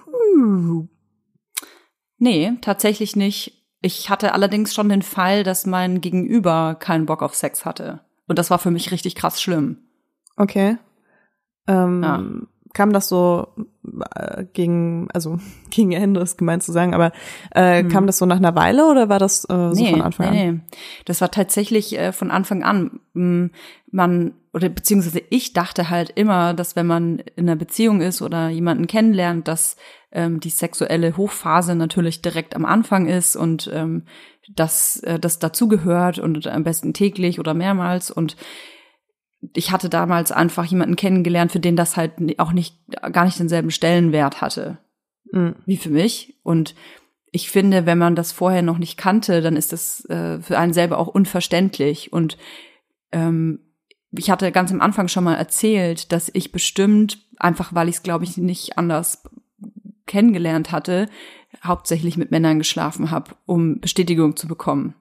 Nee, tatsächlich nicht. Ich hatte allerdings schon den Fall, dass mein Gegenüber keinen Bock auf Sex hatte. Und das war für mich richtig krass schlimm. Okay. Ähm, Ja. Kam das so äh, gegen, also gegen Ende ist gemein zu sagen, aber äh, kam das so nach einer Weile oder war das äh, so von Anfang an? Nee, nee. Das war tatsächlich äh, von Anfang an. Mm, Man, oder beziehungsweise ich dachte halt immer, dass wenn man in einer Beziehung ist oder jemanden kennenlernt, dass ähm, die sexuelle Hochphase natürlich direkt am Anfang ist und ähm, dass äh, das dazugehört und am besten täglich oder mehrmals und ich hatte damals einfach jemanden kennengelernt, für den das halt auch nicht, gar nicht denselben Stellenwert hatte Mhm. wie für mich. Und ich finde, wenn man das vorher noch nicht kannte, dann ist das äh, für einen selber auch unverständlich. Und ähm, ich hatte ganz am Anfang schon mal erzählt, dass ich bestimmt, einfach weil ich es, glaube ich, nicht anders kennengelernt hatte, hauptsächlich mit Männern geschlafen habe, um Bestätigung zu bekommen.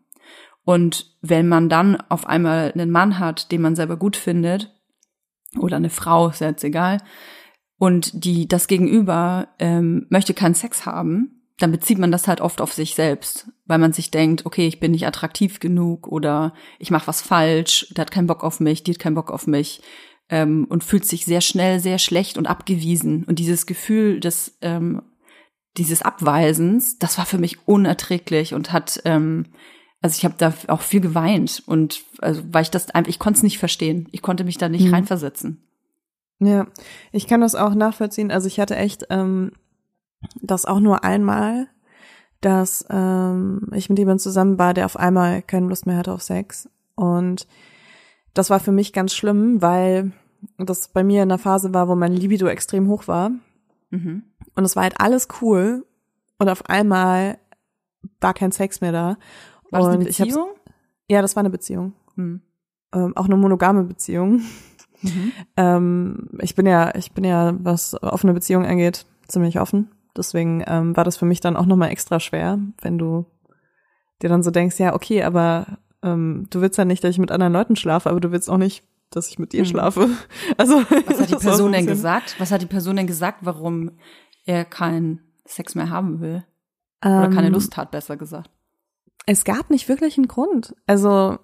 Und wenn man dann auf einmal einen Mann hat, den man selber gut findet, oder eine Frau, ist jetzt egal, und die das Gegenüber ähm, möchte keinen Sex haben, dann bezieht man das halt oft auf sich selbst, weil man sich denkt, okay, ich bin nicht attraktiv genug oder ich mache was falsch, der hat keinen Bock auf mich, die hat keinen Bock auf mich ähm, und fühlt sich sehr schnell sehr schlecht und abgewiesen. Und dieses Gefühl des ähm, dieses Abweisens, das war für mich unerträglich und hat ähm, also ich habe da auch viel geweint und also weil ich das einfach ich konnte es nicht verstehen, ich konnte mich da nicht Mhm. reinversetzen. Ja, ich kann das auch nachvollziehen. Also ich hatte echt ähm, das auch nur einmal, dass ähm, ich mit jemandem zusammen war, der auf einmal keine Lust mehr hatte auf Sex. Und das war für mich ganz schlimm, weil das bei mir in einer Phase war, wo mein Libido extrem hoch war. Mhm. Und es war halt alles cool. Und auf einmal war kein Sex mehr da. War das eine und ich hab's- Beziehung? Ja, das war eine Beziehung. Hm. Ähm, auch eine monogame Beziehung. Mhm. Ähm, ich bin ja, ich bin ja, was offene Beziehung angeht, ziemlich offen. Deswegen ähm, war das für mich dann auch nochmal extra schwer, wenn du dir dann so denkst, ja, okay, aber ähm, du willst ja nicht, dass ich mit anderen Leuten schlafe, aber du willst auch nicht, dass ich mit dir Mhm. schlafe. Also Was hat die Person denn gesagt? Was hat die Person denn gesagt, warum er keinen Sex mehr haben will? Oder keine Ähm, Lust hat, besser gesagt. Es gab nicht wirklich einen Grund. Also,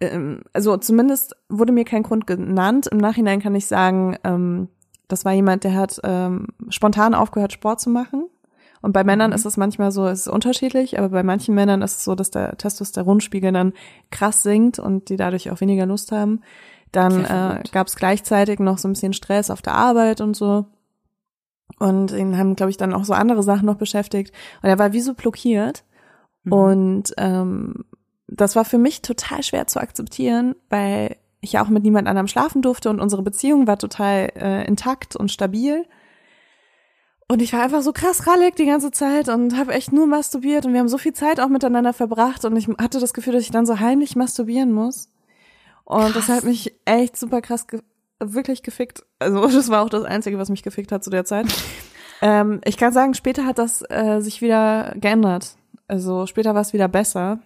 ähm, also zumindest wurde mir kein Grund genannt. Im Nachhinein kann ich sagen, ähm, das war jemand, der hat ähm, spontan aufgehört, Sport zu machen. Und bei Männern Mhm. ist es manchmal so, es ist unterschiedlich, aber bei manchen Männern ist es so, dass der Testosteronspiegel dann krass sinkt und die dadurch auch weniger Lust haben. Dann äh, gab es gleichzeitig noch so ein bisschen Stress auf der Arbeit und so. Und ihn haben, glaube ich, dann auch so andere Sachen noch beschäftigt. Und er war wie so blockiert. Mhm. Und ähm, das war für mich total schwer zu akzeptieren, weil ich ja auch mit niemand anderem schlafen durfte und unsere Beziehung war total äh, intakt und stabil. Und ich war einfach so krass rallig die ganze Zeit und habe echt nur masturbiert und wir haben so viel Zeit auch miteinander verbracht und ich hatte das Gefühl, dass ich dann so heimlich masturbieren muss. Und das Krass. hat mich echt super krass ge wirklich gefickt. Also das war auch das Einzige, was mich gefickt hat zu der Zeit. ähm, ich kann sagen, später hat das äh, sich wieder geändert. Also später war es wieder besser.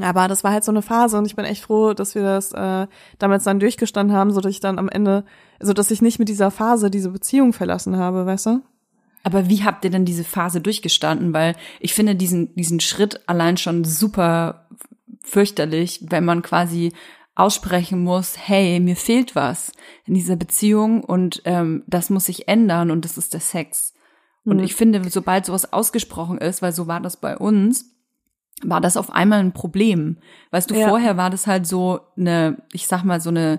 Aber das war halt so eine Phase und ich bin echt froh, dass wir das äh, damals dann durchgestanden haben, so dass ich dann am Ende, also dass ich nicht mit dieser Phase diese Beziehung verlassen habe, weißt du? Aber wie habt ihr denn diese Phase durchgestanden? Weil ich finde diesen, diesen Schritt allein schon super fürchterlich, wenn man quasi aussprechen muss, hey, mir fehlt was in dieser Beziehung und ähm, das muss sich ändern und das ist der Sex. Und Mhm. ich finde, sobald sowas ausgesprochen ist, weil so war das bei uns, war das auf einmal ein Problem. Weißt du, Ja. vorher war das halt so eine, ich sag mal, so eine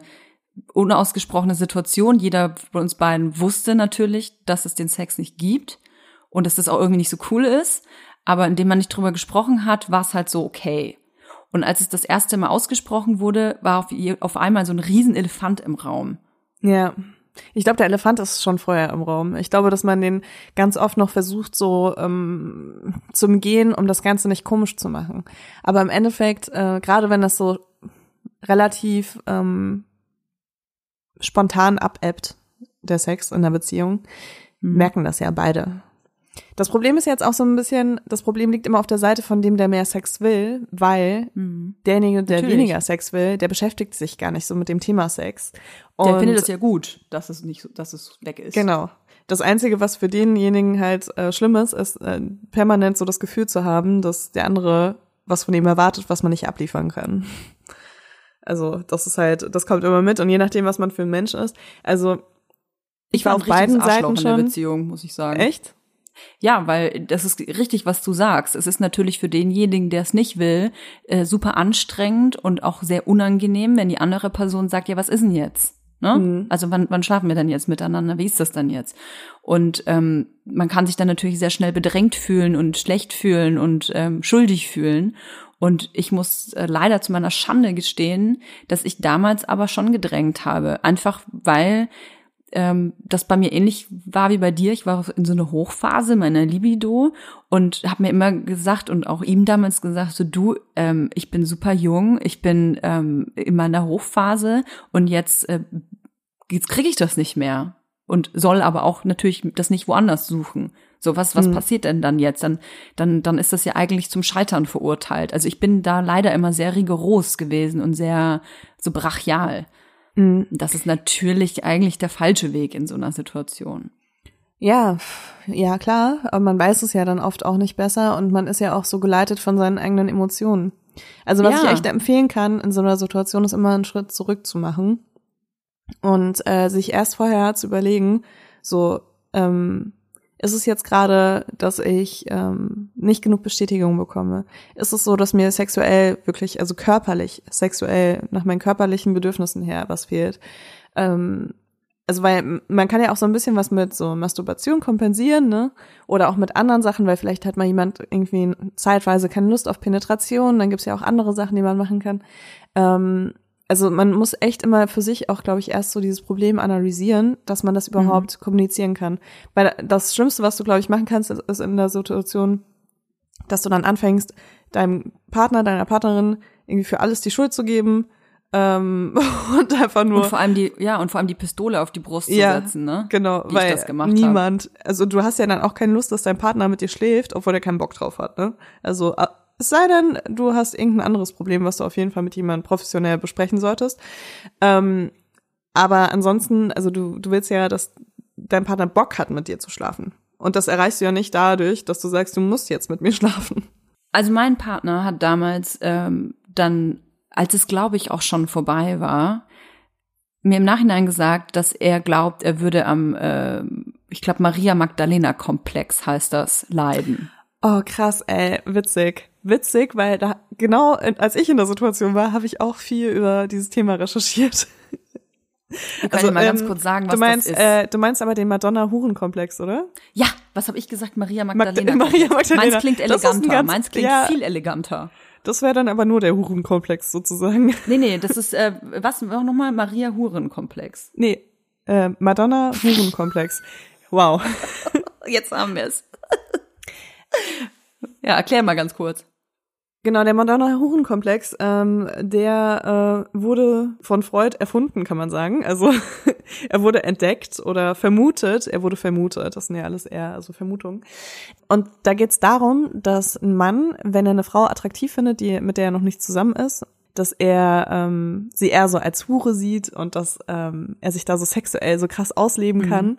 unausgesprochene Situation. Jeder von uns beiden wusste natürlich, dass es den Sex nicht gibt und dass das auch irgendwie nicht so cool ist. aber indem man nicht drüber gesprochen hat, war es halt so okay. Und als es das erste Mal ausgesprochen wurde, war auf, auf einmal so ein Riesenelefant im Raum. Ja. Ich glaube, der Elefant ist schon vorher im Raum. Ich glaube, dass man den ganz oft noch versucht, so ähm, zu umgehen, um das Ganze nicht komisch zu machen. Aber im Endeffekt, äh, gerade wenn das so relativ ähm, spontan abebbt, der Sex in der Beziehung, mhm. merken das ja beide. Das Problem ist jetzt auch so ein bisschen, das Problem liegt immer auf der Seite von dem, der mehr Sex will, weil mhm. derjenige, der Natürlich. weniger Sex will, der beschäftigt sich gar nicht so mit dem Thema Sex. Und der findet es ja gut, dass es nicht, dass es weg ist. Genau. Das Einzige, was für denjenigen halt äh, schlimm ist, ist äh, permanent so das Gefühl zu haben, dass der andere was von ihm erwartet, was man nicht abliefern kann. Also das ist halt, das kommt immer mit und je nachdem, was man für ein Mensch ist. Also ich, ich war auf beiden Seiten schon. In der Beziehung, muss ich sagen. Echt? Ja, weil das ist richtig, was du sagst. Es ist natürlich für denjenigen, der es nicht will, äh, super anstrengend und auch sehr unangenehm, wenn die andere Person sagt, ja, was ist denn jetzt? Ne? Mhm. Also wann, wann schlafen wir denn jetzt miteinander? Wie ist das dann jetzt? Und ähm, man kann sich dann natürlich sehr schnell bedrängt fühlen und schlecht fühlen und ähm, schuldig fühlen. Und ich muss äh, leider zu meiner Schande gestehen, dass ich damals aber schon gedrängt habe. Einfach weil ähm, das bei mir ähnlich war wie bei dir. Ich war in so einer Hochphase meiner Libido und habe mir immer gesagt und auch ihm damals gesagt, so du, ähm, ich bin super jung, ich bin ähm, in meiner Hochphase und jetzt, äh, jetzt kriege ich das nicht mehr und soll aber auch natürlich das nicht woanders suchen. So, was, was mhm. passiert denn dann jetzt? Dann, dann, dann ist das ja eigentlich zum Scheitern verurteilt. Also ich bin da leider immer sehr rigoros gewesen und sehr so brachial. Mhm. Das ist natürlich eigentlich der falsche Weg in so einer Situation. Ja, ja klar, aber man weiß es ja dann oft auch nicht besser und man ist ja auch so geleitet von seinen eigenen Emotionen. Also was ja. ich echt empfehlen kann, in so einer Situation ist immer einen Schritt zurück zu machen und äh, sich erst vorher zu überlegen, so ähm, ist es jetzt gerade, dass ich ähm, nicht genug Bestätigung bekomme? Ist es so, dass mir sexuell wirklich, also körperlich, sexuell nach meinen körperlichen Bedürfnissen her was fehlt? Ähm, also weil man kann ja auch so ein bisschen was mit so Masturbation kompensieren, ne? Oder auch mit anderen Sachen, weil vielleicht hat mal jemand irgendwie zeitweise keine Lust auf Penetration, dann gibt's ja auch andere Sachen, die man machen kann. Ähm, also man muss echt immer für sich auch, glaube ich, erst so dieses Problem analysieren, dass man das mhm. überhaupt mhm. kommunizieren kann. Weil das Schlimmste, was du, glaube ich, machen kannst, ist, ist in der Situation, dass du dann anfängst, deinem Partner, deiner Partnerin irgendwie für alles die Schuld zu geben ähm, und einfach nur und vor allem die ja und vor allem die Pistole auf die Brust ja, zu setzen, ne? Genau, Wie weil niemand, hab. also du hast ja dann auch keine Lust, dass dein Partner mit dir schläft, obwohl er keinen Bock drauf hat, ne? Also es sei denn, du hast irgendein anderes Problem, was du auf jeden Fall mit jemandem professionell besprechen solltest. Ähm, aber ansonsten, also du, du willst ja, dass dein Partner Bock hat, mit dir zu schlafen. Und das erreichst du ja nicht dadurch, dass du sagst, du musst jetzt mit mir schlafen. Also mein Partner hat damals ähm, dann, als es glaube ich auch schon vorbei war, mir im Nachhinein gesagt, dass er glaubt, er würde am, äh, ich glaube Maria Magdalena Komplex heißt das, leiden. Oh krass, ey, witzig witzig, weil da genau als ich in der Situation war, habe ich auch viel über dieses Thema recherchiert. Ich kann also, mal ganz ähm, kurz sagen, was du meinst, das ist. Äh, du meinst aber den Madonna-Hurenkomplex, oder? Ja, was habe ich gesagt? Maria Magdalena. Magda Maria Magdalena. Meins klingt eleganter. Ganz, Meins klingt ja, viel eleganter. Das wäre dann aber nur der Hurenkomplex sozusagen. Nee, nee, das ist, äh, was nochmal? Maria Hurenkomplex. Nee, äh, Madonna Hurenkomplex. Wow. Jetzt haben wir es. Ja, erklär mal ganz kurz. Genau, der Madonna-Hurenkomplex, ähm, der äh, wurde von Freud erfunden, kann man sagen. Also er wurde entdeckt oder vermutet, er wurde vermutet, das sind ja alles eher also Vermutungen. Und da geht's darum, dass ein Mann, wenn er eine Frau attraktiv findet, die mit der er noch nicht zusammen ist, dass er ähm, sie eher so als Hure sieht und dass ähm, er sich da so sexuell so krass ausleben mhm. kann.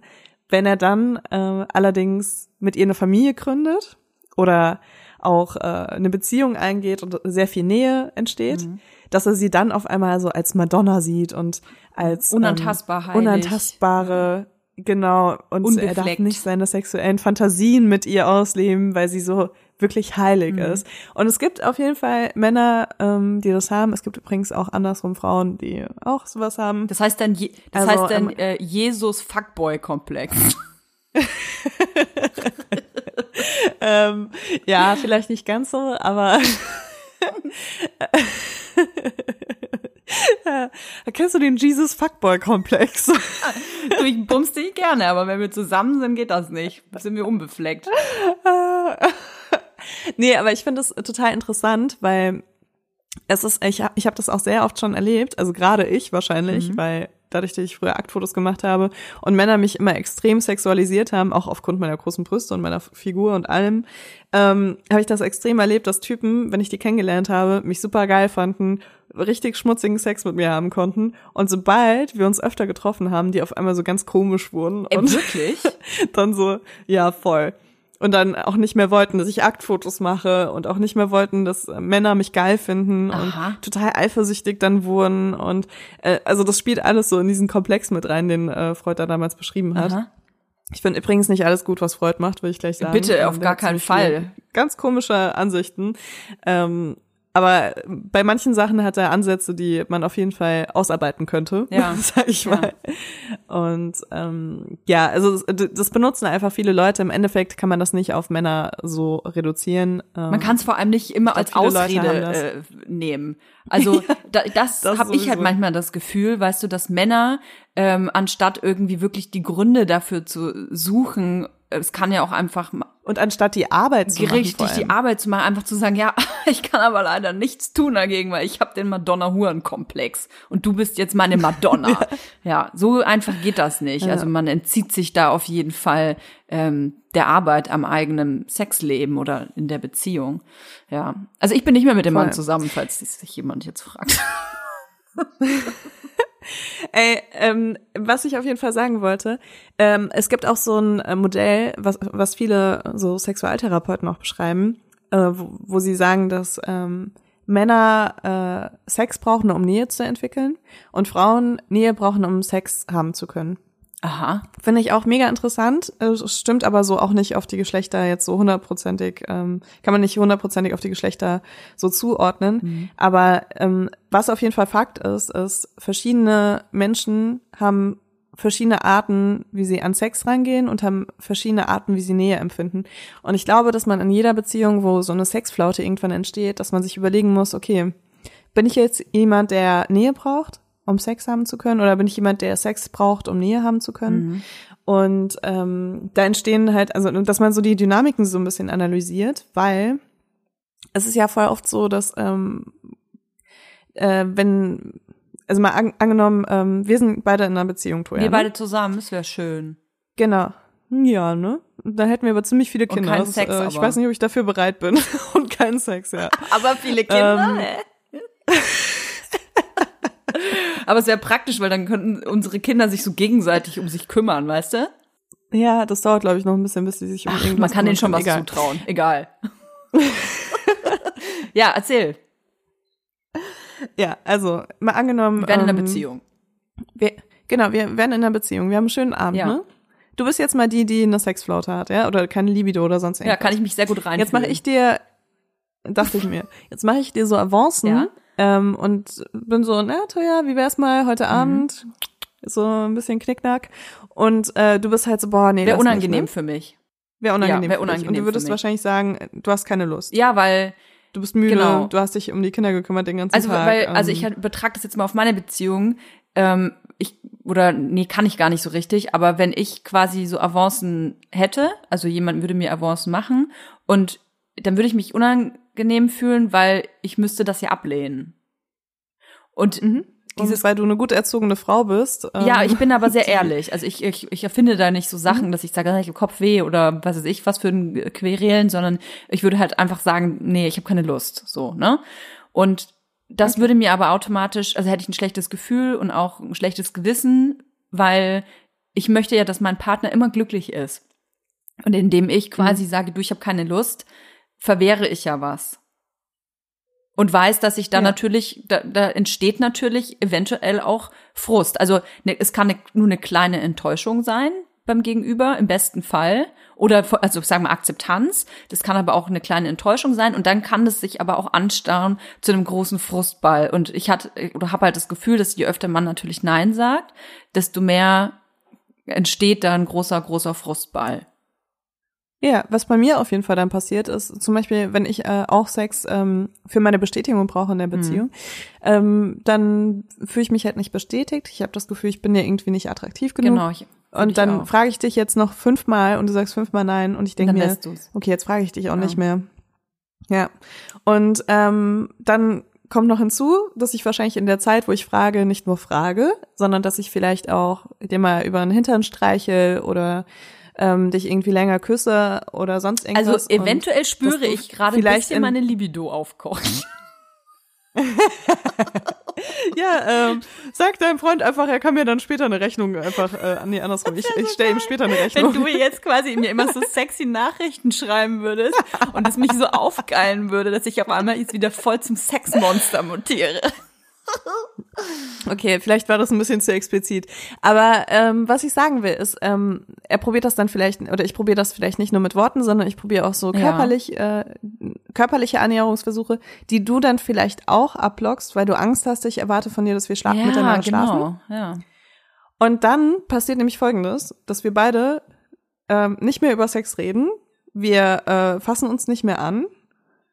Wenn er dann äh, allerdings mit ihr eine Familie gründet oder auch äh, eine Beziehung eingeht und sehr viel Nähe entsteht, mhm. dass er sie dann auf einmal so als Madonna sieht und als unantastbar ähm, unantastbare genau und Unbefleckt. er darf nicht seine sexuellen Fantasien mit ihr ausleben, weil sie so wirklich heilig mhm. ist. Und es gibt auf jeden Fall Männer, ähm, die das haben. Es gibt übrigens auch andersrum Frauen, die auch sowas haben. Das heißt dann, Je das also, heißt dann ähm, äh, Jesus Fuckboy Komplex. ähm, ja, vielleicht nicht ganz so, aber Kennst du den Jesus Fuckboy Komplex? du, ich bumst dich gerne, aber wenn wir zusammen sind, geht das nicht. Sind wir unbefleckt. nee, aber ich finde es total interessant, weil es ist, ich, ich habe das auch sehr oft schon erlebt, also gerade ich wahrscheinlich, mhm. weil dadurch, dass ich früher Aktfotos gemacht habe und Männer mich immer extrem sexualisiert haben, auch aufgrund meiner großen Brüste und meiner Figur und allem, ähm, habe ich das extrem erlebt, dass Typen, wenn ich die kennengelernt habe, mich super geil fanden, richtig schmutzigen Sex mit mir haben konnten und sobald wir uns öfter getroffen haben, die auf einmal so ganz komisch wurden Ey, und wirklich? dann so, ja voll und dann auch nicht mehr wollten, dass ich Aktfotos mache und auch nicht mehr wollten, dass Männer mich geil finden Aha. und total eifersüchtig dann wurden und äh, also das spielt alles so in diesen Komplex mit rein, den äh, Freud da damals beschrieben hat. Aha. Ich finde übrigens nicht alles gut, was Freud macht, will ich gleich sagen. Bitte, auf gar keinen Fall. Ganz komische Ansichten. Ähm, aber bei manchen Sachen hat er Ansätze, die man auf jeden Fall ausarbeiten könnte, ja. sag ich mal. Ja. Und ähm, ja, also das benutzen einfach viele Leute. Im Endeffekt kann man das nicht auf Männer so reduzieren. Ähm, man kann es vor allem nicht immer als Ausrede äh, nehmen. Also da, das, das habe ich halt manchmal das Gefühl, weißt du, dass Männer ähm, anstatt irgendwie wirklich die Gründe dafür zu suchen, es kann ja auch einfach und anstatt die Arbeit zu machen. Richtig, die Arbeit zu machen, einfach zu sagen, ja, ich kann aber leider nichts tun dagegen, weil ich habe den Madonna-Huren-Komplex und du bist jetzt meine Madonna. ja. ja. so einfach geht das nicht. Ja. Also man entzieht sich da auf jeden Fall ähm, der Arbeit am eigenen Sexleben oder in der Beziehung. Ja, also ich bin nicht mehr mit dem Voll. Mann zusammen, falls sich jemand jetzt fragt. Ey, ähm, was ich auf jeden Fall sagen wollte, ähm, es gibt auch so ein äh, Modell, was, was viele so Sexualtherapeuten auch beschreiben, äh, wo, wo sie sagen, dass ähm, Männer äh, Sex brauchen, um Nähe zu entwickeln und Frauen Nähe brauchen, um Sex haben zu können. Aha. Finde ich auch mega interessant. Es stimmt aber so auch nicht auf die Geschlechter jetzt so hundertprozentig, ähm, kann man nicht hundertprozentig auf die Geschlechter so zuordnen. Mhm. Aber ähm, was auf jeden Fall Fakt ist, ist, verschiedene Menschen haben verschiedene Arten, wie sie an Sex rangehen und haben verschiedene Arten, wie sie Nähe empfinden. Und ich glaube, dass man in jeder Beziehung, wo so eine Sexflaute irgendwann entsteht, dass man sich überlegen muss, okay, bin ich jetzt jemand, der Nähe braucht? Um Sex haben zu können? Oder bin ich jemand, der Sex braucht, um Nähe haben zu können? Mhm. Und ähm, da entstehen halt, also dass man so die Dynamiken so ein bisschen analysiert, weil es ist ja voll oft so, dass ähm, äh, wenn, also mal an, angenommen, ähm, wir sind beide in einer Beziehung, Toja. Wir ne? beide zusammen, das wäre schön. Genau. Ja, ne? Dann hätten wir aber ziemlich viele Kinder. Und keinen Sex, äh, ich aber. weiß nicht, ob ich dafür bereit bin. Und keinen Sex, ja. aber viele Kinder, ähm, Aber es wäre praktisch, weil dann könnten unsere Kinder sich so gegenseitig um sich kümmern, weißt du? Ja, das dauert, glaube ich, noch ein bisschen, bis sie sich um Ach, irgendwas Man kann denen schon was egal. zutrauen. Egal. ja, erzähl. Ja, also mal angenommen. Wir werden ähm, in einer Beziehung. Wir, genau, wir werden in einer Beziehung. Wir haben einen schönen Abend, ja. ne? Du bist jetzt mal die, die eine Sexflaute hat, ja? Oder keine Libido oder sonst irgendwas. Ja, kann ich mich sehr gut rein. Jetzt mache ich dir, dachte ich mir, jetzt mache ich dir so Avancen, ja? Ähm, und bin so, na, Toja, wie wär's mal heute mhm. Abend? So ein bisschen Knickknack. Und äh, du bist halt so, boah, nee, Wäre unangenehm nicht, ne? für mich. Wäre unangenehm, ja, wär unangenehm Und du würdest wahrscheinlich sagen, du hast keine Lust. Ja, weil du bist müde, genau. du hast dich um die Kinder gekümmert den ganzen also, Tag. Weil, also ich halt betrage das jetzt mal auf meine Beziehung. Ähm, ich oder nee, kann ich gar nicht so richtig, aber wenn ich quasi so Avancen hätte, also jemand würde mir Avancen machen und dann würde ich mich unangenehm fühlen, weil ich müsste das ja ablehnen. Und mhm. Dieses, weil du eine gut erzogene Frau bist. Ähm, ja, ich bin aber sehr ehrlich. Also ich, ich, ich erfinde da nicht so Sachen, mhm. dass ich sage, ich habe Kopfweh oder was weiß ich, was für ein Querelen, sondern ich würde halt einfach sagen, nee, ich habe keine Lust. So, ne? Und das okay. würde mir aber automatisch, also hätte ich ein schlechtes Gefühl und auch ein schlechtes Gewissen, weil ich möchte ja, dass mein Partner immer glücklich ist. Und indem ich quasi mhm. sage, du, ich habe keine Lust, verwehre ich ja was. Und weiß, dass ich da ja. natürlich, da, da entsteht natürlich eventuell auch Frust. Also ne, es kann ne, nur eine kleine Enttäuschung sein beim Gegenüber, im besten Fall. Oder, also sagen wir Akzeptanz. Das kann aber auch eine kleine Enttäuschung sein. Und dann kann es sich aber auch anstarren zu einem großen Frustball. Und ich hatte, oder habe halt das Gefühl, dass je öfter man natürlich Nein sagt, desto mehr entsteht da ein großer, großer Frustball. Ja, was bei mir auf jeden Fall dann passiert ist, zum Beispiel, wenn ich äh, auch Sex ähm, für meine Bestätigung brauche in der Beziehung, mhm. ähm, dann fühle ich mich halt nicht bestätigt. Ich habe das Gefühl, ich bin ja irgendwie nicht attraktiv genug. Genau. Ich, und dann frage ich dich jetzt noch fünfmal und du sagst fünfmal nein und ich denke mir, okay, jetzt frage ich dich auch ja. nicht mehr. Ja. Und ähm, dann kommt noch hinzu, dass ich wahrscheinlich in der Zeit, wo ich frage, nicht nur frage, sondern dass ich vielleicht auch dir mal über den Hintern streiche oder ähm, dich irgendwie länger küsse oder sonst irgendwas. Also eventuell spüre ich gerade ein bisschen meine Libido aufkochen. ja, ähm, sag deinem Freund einfach, er kann mir dann später eine Rechnung einfach, äh, nee, andersrum, ich, ich stelle ihm später eine Rechnung. Wenn du jetzt quasi mir immer so sexy Nachrichten schreiben würdest und es mich so aufgeilen würde, dass ich auf einmal jetzt wieder voll zum Sexmonster mutiere. Okay, vielleicht war das ein bisschen zu explizit. Aber ähm, was ich sagen will, ist, ähm, er probiert das dann vielleicht, oder ich probiere das vielleicht nicht nur mit Worten, sondern ich probiere auch so körperlich, ja. äh, körperliche Annäherungsversuche, die du dann vielleicht auch ablockst, weil du Angst hast, ich erwarte von dir, dass wir schla ja, miteinander genau. schlafen. Ja. Und dann passiert nämlich folgendes, dass wir beide ähm, nicht mehr über Sex reden, wir äh, fassen uns nicht mehr an,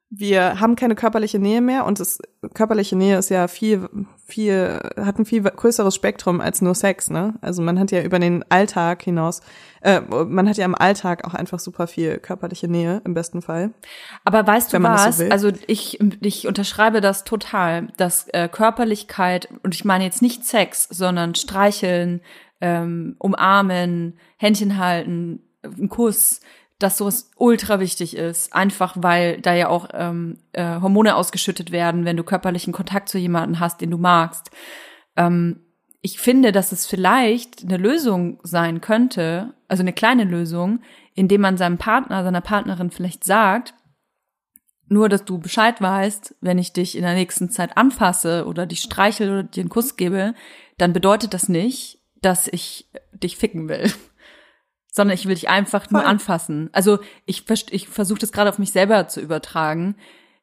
wir haben keine körperliche Nähe mehr und das körperliche Nähe ist ja viel, viel, hat ein viel größeres Spektrum als nur Sex, ne? Also man hat ja über den Alltag hinaus, äh, man hat ja im Alltag auch einfach super viel körperliche Nähe im besten Fall. Aber weißt du was? So also ich, ich unterschreibe das total, dass äh, Körperlichkeit, und ich meine jetzt nicht Sex, sondern streicheln, ähm, umarmen, Händchen halten, ein Kuss, dass sowas ultra wichtig ist, einfach weil da ja auch ähm, äh, Hormone ausgeschüttet werden, wenn du körperlichen Kontakt zu jemandem hast, den du magst. Ähm, ich finde, dass es vielleicht eine Lösung sein könnte, also eine kleine Lösung, indem man seinem Partner, seiner Partnerin vielleicht sagt, nur, dass du Bescheid weißt, wenn ich dich in der nächsten Zeit anfasse oder dich streichel oder dir einen Kuss gebe, dann bedeutet das nicht, dass ich dich ficken will sondern ich will dich einfach Voll. nur anfassen. Also ich, ich versuche das gerade auf mich selber zu übertragen.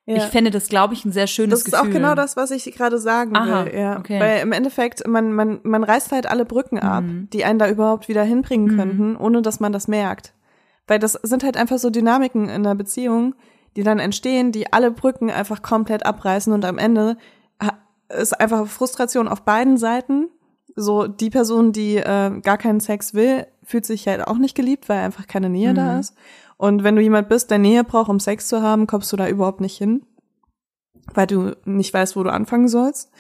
Ja. Ich fände das, glaube ich, ein sehr schönes Gefühl. Das ist Gefühl. auch genau das, was ich gerade sagen Aha, will. Ja. Okay. Weil im Endeffekt, man, man, man reißt halt alle Brücken ab, mhm. die einen da überhaupt wieder hinbringen mhm. könnten, ohne dass man das merkt. Weil das sind halt einfach so Dynamiken in der Beziehung, die dann entstehen, die alle Brücken einfach komplett abreißen und am Ende ist einfach Frustration auf beiden Seiten. So die Person, die äh, gar keinen Sex will, fühlt sich halt auch nicht geliebt, weil einfach keine Nähe mhm. da ist. Und wenn du jemand bist, der Nähe braucht, um Sex zu haben, kommst du da überhaupt nicht hin, weil du nicht weißt, wo du anfangen sollst.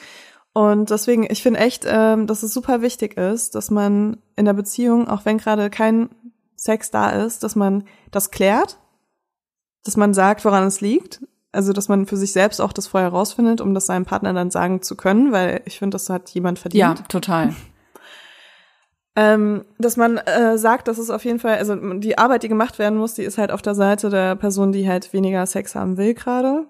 Und deswegen, ich finde echt, ähm, dass es super wichtig ist, dass man in der Beziehung, auch wenn gerade kein Sex da ist, dass man das klärt, dass man sagt, woran es liegt. Also, dass man für sich selbst auch das vorher rausfindet, um das seinem Partner dann sagen zu können, weil ich finde, das hat jemand verdient. Ja, total. Ähm, dass man äh, sagt, dass es auf jeden Fall, also die Arbeit, die gemacht werden muss, die ist halt auf der Seite der Person, die halt weniger Sex haben will gerade,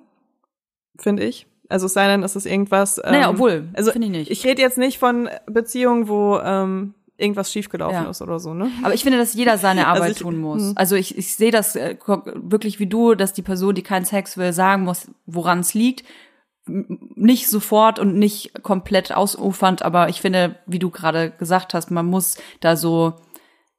finde ich. Also es sei denn, es ist irgendwas. Ähm, naja, obwohl, also finde ich nicht. Ich rede jetzt nicht von Beziehungen, wo ähm, irgendwas schiefgelaufen ja. ist oder so, ne? Aber ich finde, dass jeder seine also Arbeit also ich, tun muss. Mh. Also ich, ich sehe das äh, wirklich wie du, dass die Person, die keinen Sex will, sagen muss, woran es liegt nicht sofort und nicht komplett ausufernd, aber ich finde, wie du gerade gesagt hast, man muss da so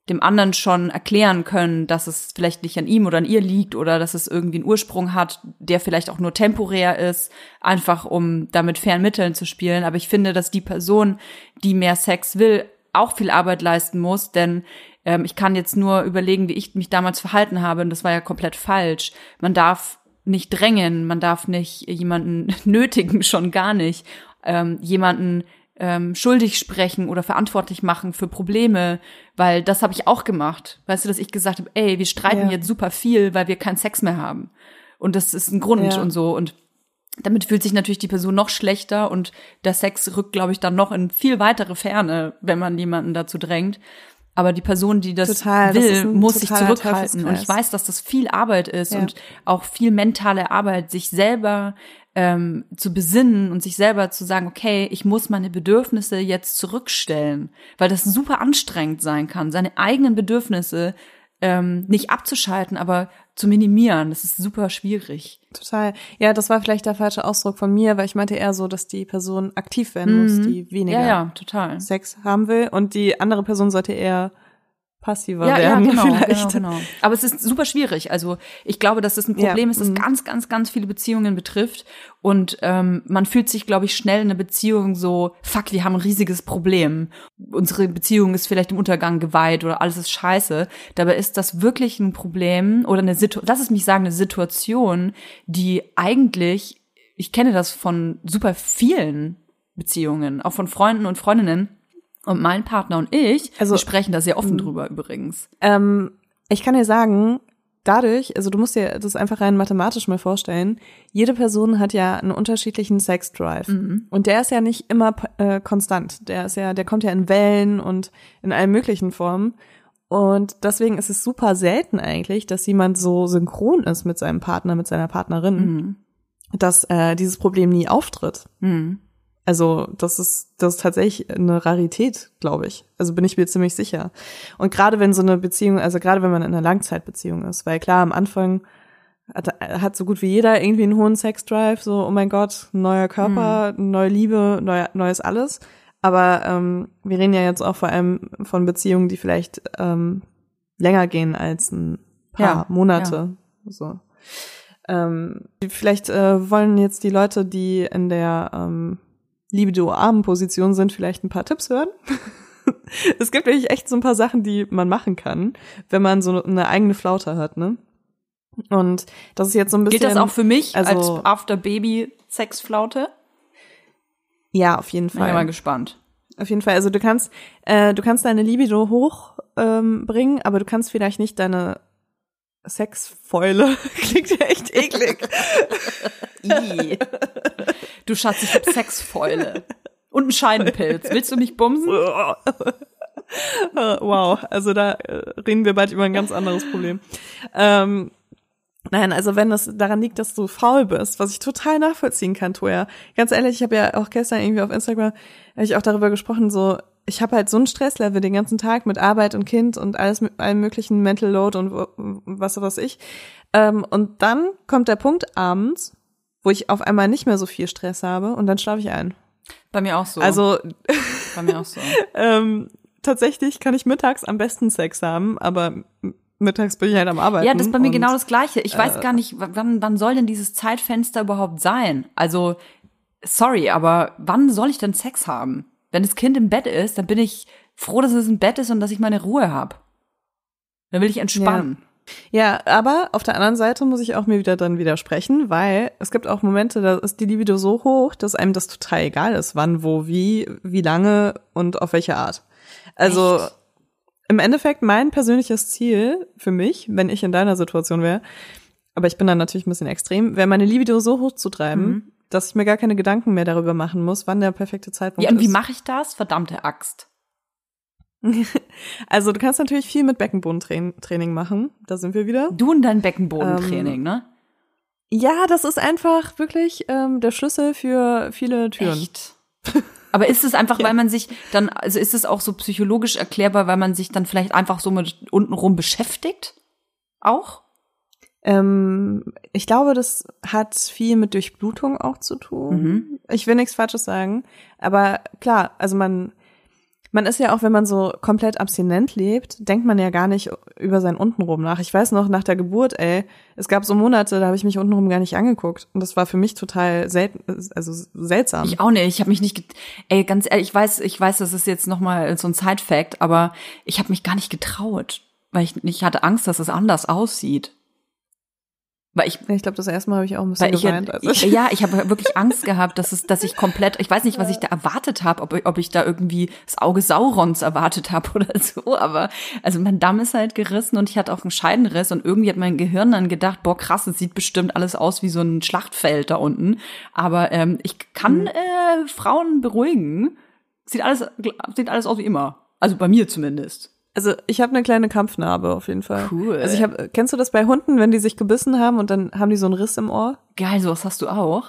dem anderen schon erklären können, dass es vielleicht nicht an ihm oder an ihr liegt oder dass es irgendwie einen Ursprung hat, der vielleicht auch nur temporär ist, einfach um damit fairen Mitteln zu spielen. Aber ich finde, dass die Person, die mehr Sex will, auch viel Arbeit leisten muss, denn ähm, ich kann jetzt nur überlegen, wie ich mich damals verhalten habe und das war ja komplett falsch. Man darf nicht drängen, man darf nicht jemanden nötigen, schon gar nicht, ähm, jemanden ähm, schuldig sprechen oder verantwortlich machen für Probleme, weil das habe ich auch gemacht. Weißt du, dass ich gesagt habe, ey, wir streiten ja. jetzt super viel, weil wir keinen Sex mehr haben. Und das ist ein Grund ja. und so. Und damit fühlt sich natürlich die Person noch schlechter und der Sex rückt, glaube ich, dann noch in viel weitere Ferne, wenn man jemanden dazu drängt. Aber die Person, die das Total, will, das muss sich zurückhalten. Und ich weiß, dass das viel Arbeit ist ja. und auch viel mentale Arbeit, sich selber ähm, zu besinnen und sich selber zu sagen, okay, ich muss meine Bedürfnisse jetzt zurückstellen, weil das super anstrengend sein kann, seine eigenen Bedürfnisse ähm, nicht abzuschalten, aber zu minimieren. Das ist super schwierig. Total. Ja, das war vielleicht der falsche Ausdruck von mir, weil ich meinte eher so, dass die Person aktiv werden mhm. muss, die weniger ja, ja, total. Sex haben will und die andere Person sollte eher passiver ja, werden ja, genau, vielleicht. genau, genau. Aber es ist super schwierig. Also ich glaube, dass es ein Ja, Problem ist, das mhm. ganz, ganz, ganz viele Beziehungen betrifft. Und ähm, man fühlt sich, glaube ich, schnell in einer Beziehung so, fuck, wir haben ein riesiges Problem. Unsere Beziehung ist vielleicht im Untergang geweiht oder alles ist scheiße. Dabei ist das wirklich ein Problem oder eine Situation, lass es mich sagen, eine Situation, die eigentlich, ich kenne das von super vielen Beziehungen, auch von Freunden und Freundinnen. Und mein Partner und ich, Also- wir sprechen da sehr offen drüber übrigens. Ähm, ich kann dir sagen, dadurch, also du musst dir das einfach rein mathematisch mal vorstellen, jede Person hat ja einen unterschiedlichen Sexdrive. Und der ist ja nicht immer äh, konstant. Der ist ja, der kommt ja in Wellen und in allen möglichen Formen. Und deswegen ist es super selten eigentlich, dass jemand so synchron ist mit seinem Partner, mit seiner Partnerin, dass äh, dieses Problem nie auftritt. Mhm. Also das ist das ist tatsächlich eine Rarität, glaube ich. Also bin ich mir ziemlich sicher. Und gerade wenn so eine Beziehung, also gerade wenn man in einer Langzeitbeziehung ist, weil klar am Anfang hat, hat so gut wie jeder irgendwie einen hohen Sexdrive, so oh mein Gott, ein neuer Körper, neue Liebe, neu, neues alles. Aber ähm, wir reden ja jetzt auch vor allem von Beziehungen, die vielleicht ähm, länger gehen als ein paar Ja, Monate. So. Ähm, vielleicht äh, wollen jetzt die Leute, die in der ähm, libido-armen Position sind, vielleicht ein paar Tipps hören. es gibt wirklich echt so ein paar Sachen, die man machen kann, wenn man so eine eigene Flaute hat, ne? Und das ist jetzt so ein bisschen. Gilt das auch für mich also- als After-Baby-Sexflaute? Ja, auf jeden Bin ich Fall. mal gespannt. Auf jeden Fall. Also du kannst, äh, du kannst deine Libido hoch ähm, bringen, aber du kannst vielleicht nicht deine Sexfäule. Klingt ja echt eklig. I. Du Schatz, ich hab Sexfäule. Und einen Scheidenpilz. Willst du mich bumsen? wow, also da äh, reden wir bald über ein ganz anderes Problem. Ähm, nein, also wenn das daran liegt, dass du faul bist, was ich total nachvollziehen kann, Toja. Ganz ehrlich, ich habe ja auch gestern irgendwie auf Instagram hab ich auch darüber gesprochen, so ich habe halt so ein Stresslevel den ganzen Tag mit Arbeit und Kind und alles mit allem möglichen Mental Load und was weiß ich. Ähm, und dann kommt der Punkt abends, wo ich auf einmal nicht mehr so viel Stress habe und dann schlafe ich ein. Bei mir auch so. Also bei mir auch so. ähm, tatsächlich kann ich mittags am besten Sex haben, aber mittags bin ich halt am Arbeiten. Ja, das ist bei mir und- genau das Gleiche. Ich weiß gar nicht, wann, wann soll denn dieses Zeitfenster überhaupt sein? Also, sorry, aber wann soll ich denn Sex haben? Wenn das Kind im Bett ist, dann bin ich froh, dass es im Bett ist und dass ich meine Ruhe habe. Dann will ich entspannen. Ja, aber auf der anderen Seite muss ich auch mir wieder dann widersprechen, weil es gibt auch Momente, da ist die Libido so hoch, dass einem das total egal ist, wann, wo, wie, wie lange und auf welche Art. Also Echt? im Endeffekt mein persönliches Ziel für mich, wenn ich in deiner Situation wäre, aber ich bin dann natürlich ein bisschen extrem, wäre meine Libido so hoch zu treiben, Mhm. Dass ich mir gar keine Gedanken mehr darüber machen muss, wann der perfekte Zeitpunkt Ja, und wie ist. mache ich das? Verdammte Axt. Also du kannst natürlich viel mit Beckenbodentraining machen. Da sind wir wieder. Du und dein Beckenbodentraining, Ähm, ne? Ja, das ist einfach wirklich ähm, der Schlüssel für viele Türen. Echt? Aber ist es einfach, weil man sich dann, also ist es auch so psychologisch erklärbar, weil man sich dann vielleicht einfach so mit untenrum beschäftigt? Auch? Ähm, ich glaube, das hat viel mit Durchblutung auch zu tun. Mhm. Ich will nichts Falsches sagen, aber klar, also man man ist ja auch, wenn man so komplett abstinent lebt, denkt man ja gar nicht über sein Untenrum nach. Ich weiß noch, nach der Geburt, ey, es gab so Monate, da habe ich mich untenrum gar nicht angeguckt. Und das war für mich total selten, also seltsam. Ich auch nicht. Ich habe mich nicht, ey, ganz ehrlich, ich weiß, ich weiß, das ist jetzt noch mal so ein Side-Fact, aber ich habe mich gar nicht getraut, weil ich, ich hatte Angst, dass es anders aussieht. Weil ich, ich glaube, das erste Mal habe ich auch ein bisschen weil ich, geweint. Also ich ja, ich habe wirklich Angst gehabt, dass es, dass ich komplett, ich weiß nicht, was ich da erwartet habe, ob, ob ich da irgendwie das Auge Saurons erwartet habe oder so, aber also mein Damm ist halt gerissen und ich hatte auch einen Scheidenriss und irgendwie hat mein Gehirn dann gedacht, boah krass, es sieht bestimmt alles aus wie so ein Schlachtfeld da unten, aber ähm, ich kann äh, Frauen beruhigen, sieht alles sieht alles aus wie immer, also bei mir zumindest. Also ich habe eine kleine Kampfnarbe auf jeden Fall. Cool. Also ich habe, kennst du das bei Hunden, wenn die sich gebissen haben und dann haben die so einen Riss im Ohr? Geil, sowas hast du auch.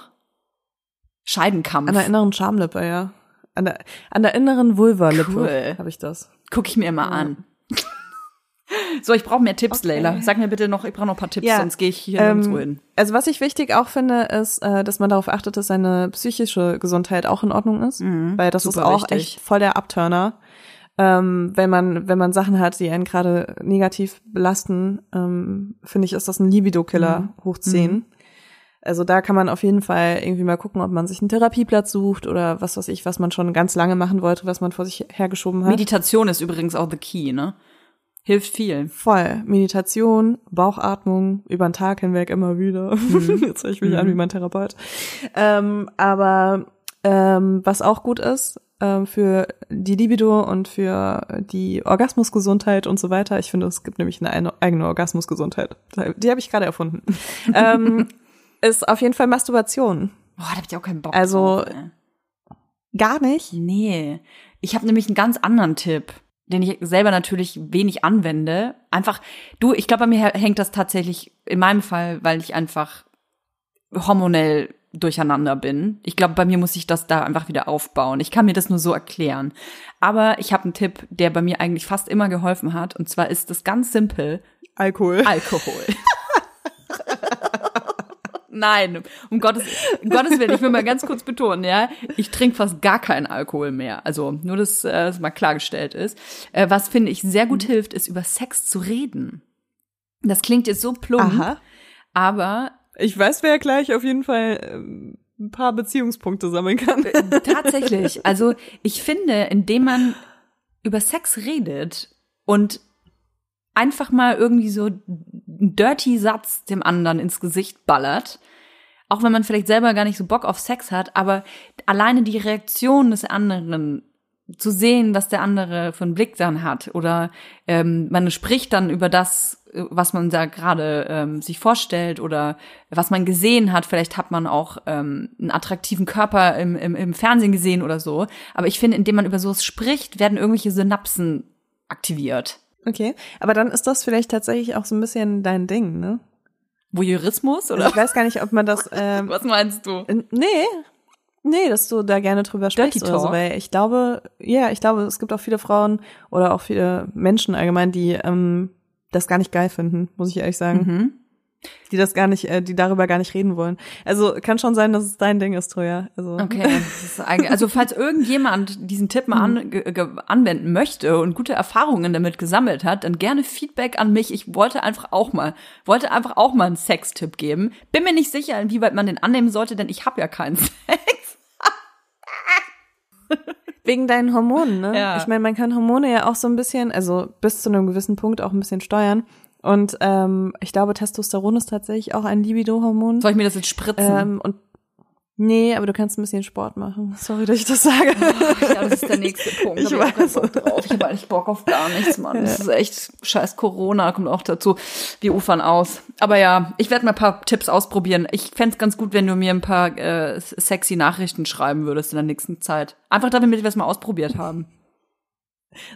Scheidenkampf. An der inneren Schamlippe, ja. An der, an der inneren Vulvalippe Cool. habe ich das. Guck ich mir immer an. So, ich brauche mehr Tipps, Okay. Leila. Sag mir bitte noch, ich brauche noch ein paar Tipps, Ja, sonst gehe ich hier Ähm, nirgendwo hin. also was ich wichtig auch finde, ist, äh, dass man darauf achtet, dass seine psychische Gesundheit auch in Ordnung ist, weil das Mhm. super ist auch wichtig. echt voll der Abturner. Ähm, wenn man wenn man Sachen hat, die einen gerade negativ belasten, ähm, finde ich, ist das ein Libido-Killer Mhm. hoch 10. Also da kann man auf jeden Fall irgendwie mal gucken, ob man sich einen Therapieplatz sucht oder was weiß ich, was man schon ganz lange machen wollte, was man vor sich hergeschoben hat. Meditation ist übrigens auch the key, ne? Hilft viel. Voll. Meditation, Bauchatmung, über den Tag hinweg immer wieder. Mhm. Jetzt höre ich mich an wie mein Therapeut. Ähm, aber ähm, was auch gut ist ähm, für die Libido und für die Orgasmusgesundheit und so weiter, ich finde, es gibt nämlich eine, eigene Orgasmusgesundheit. Die habe ich gerade erfunden. ähm, ist auf jeden Fall Masturbation. Boah, da hab ich auch keinen Bock Also- drauf. Gar nicht. Nee. Ich habe nämlich einen ganz anderen Tipp, den ich selber natürlich wenig anwende. Einfach, du, ich glaube, bei mir hängt das tatsächlich in meinem Fall, weil ich einfach hormonell durcheinander bin. Ich glaube, bei mir muss ich das da einfach wieder aufbauen. Ich kann mir das nur so erklären. Aber ich habe einen Tipp, der bei mir eigentlich fast immer geholfen hat. Und zwar ist das ganz simpel. Alkohol. Alkohol. Nein, um Gottes, um Gottes Willen, ich will mal ganz kurz betonen, ja, ich trinke fast gar keinen Alkohol mehr. Also nur, dass äh, das mal klargestellt ist. Äh, was finde ich sehr gut hilft, ist über Sex zu reden. Das klingt jetzt so plump, Aha. aber Ich weiß, wer gleich auf jeden Fall ähm, ein paar Beziehungspunkte sammeln kann. Tatsächlich. Also ich finde, indem man über Sex redet und einfach mal irgendwie so einen dirty Satz dem anderen ins Gesicht ballert, auch wenn man vielleicht selber gar nicht so Bock auf Sex hat, aber alleine die Reaktion des anderen zu sehen, was der andere für einen Blick dann hat oder ähm, man spricht dann über das, äh, was man da gerade ähm, sich vorstellt oder was man gesehen hat. Vielleicht hat man auch ähm, einen attraktiven Körper im, im, im Fernsehen gesehen oder so. Aber ich finde, indem man über sowas spricht, werden irgendwelche Synapsen aktiviert. Okay, aber dann ist das vielleicht tatsächlich auch so ein bisschen dein Ding, ne? Voyeurismus Also oder ich weiß gar nicht, ob man das. Ähm, was meinst du? nee, nee, dass du da gerne drüber sprichst Dirty oder so, Talk. weil ich glaube, ja, ich glaube, es gibt auch viele Frauen oder auch viele Menschen allgemein, die ähm, das gar nicht geil finden, muss ich ehrlich sagen, Mhm. die das gar nicht, äh, die darüber gar nicht reden wollen. Also kann schon sein, dass es dein Ding ist, Troja. Also Okay, also falls irgendjemand diesen Tipp mal an, ge, ge, anwenden möchte und gute Erfahrungen damit gesammelt hat, dann gerne Feedback an mich. Ich wollte einfach auch mal, wollte einfach auch mal einen Sextipp geben. Bin mir nicht sicher, inwieweit man den annehmen sollte, denn ich habe ja keinen Sex. Wegen deinen Hormonen, ne? Ja. Ich meine, man kann Hormone ja auch so ein bisschen, also bis zu einem gewissen Punkt auch ein bisschen steuern. Und ähm, ich glaube, Testosteron ist tatsächlich auch ein Libido-Hormon. Soll ich mir das jetzt spritzen? Ähm, und nee, aber du kannst ein bisschen Sport machen. Sorry, dass ich das sage. ja, das ist der nächste Punkt. Ich hab keinen Bock drauf. Ich habe eigentlich Bock auf gar nichts, Mann. Das ist echt scheiß Corona, kommt auch dazu. Wir ufern aus. Aber ja, ich werde mal ein paar Tipps ausprobieren. Ich fänd's ganz gut, wenn du mir ein paar äh, sexy Nachrichten schreiben würdest in der nächsten Zeit. Einfach damit wir es mal ausprobiert haben.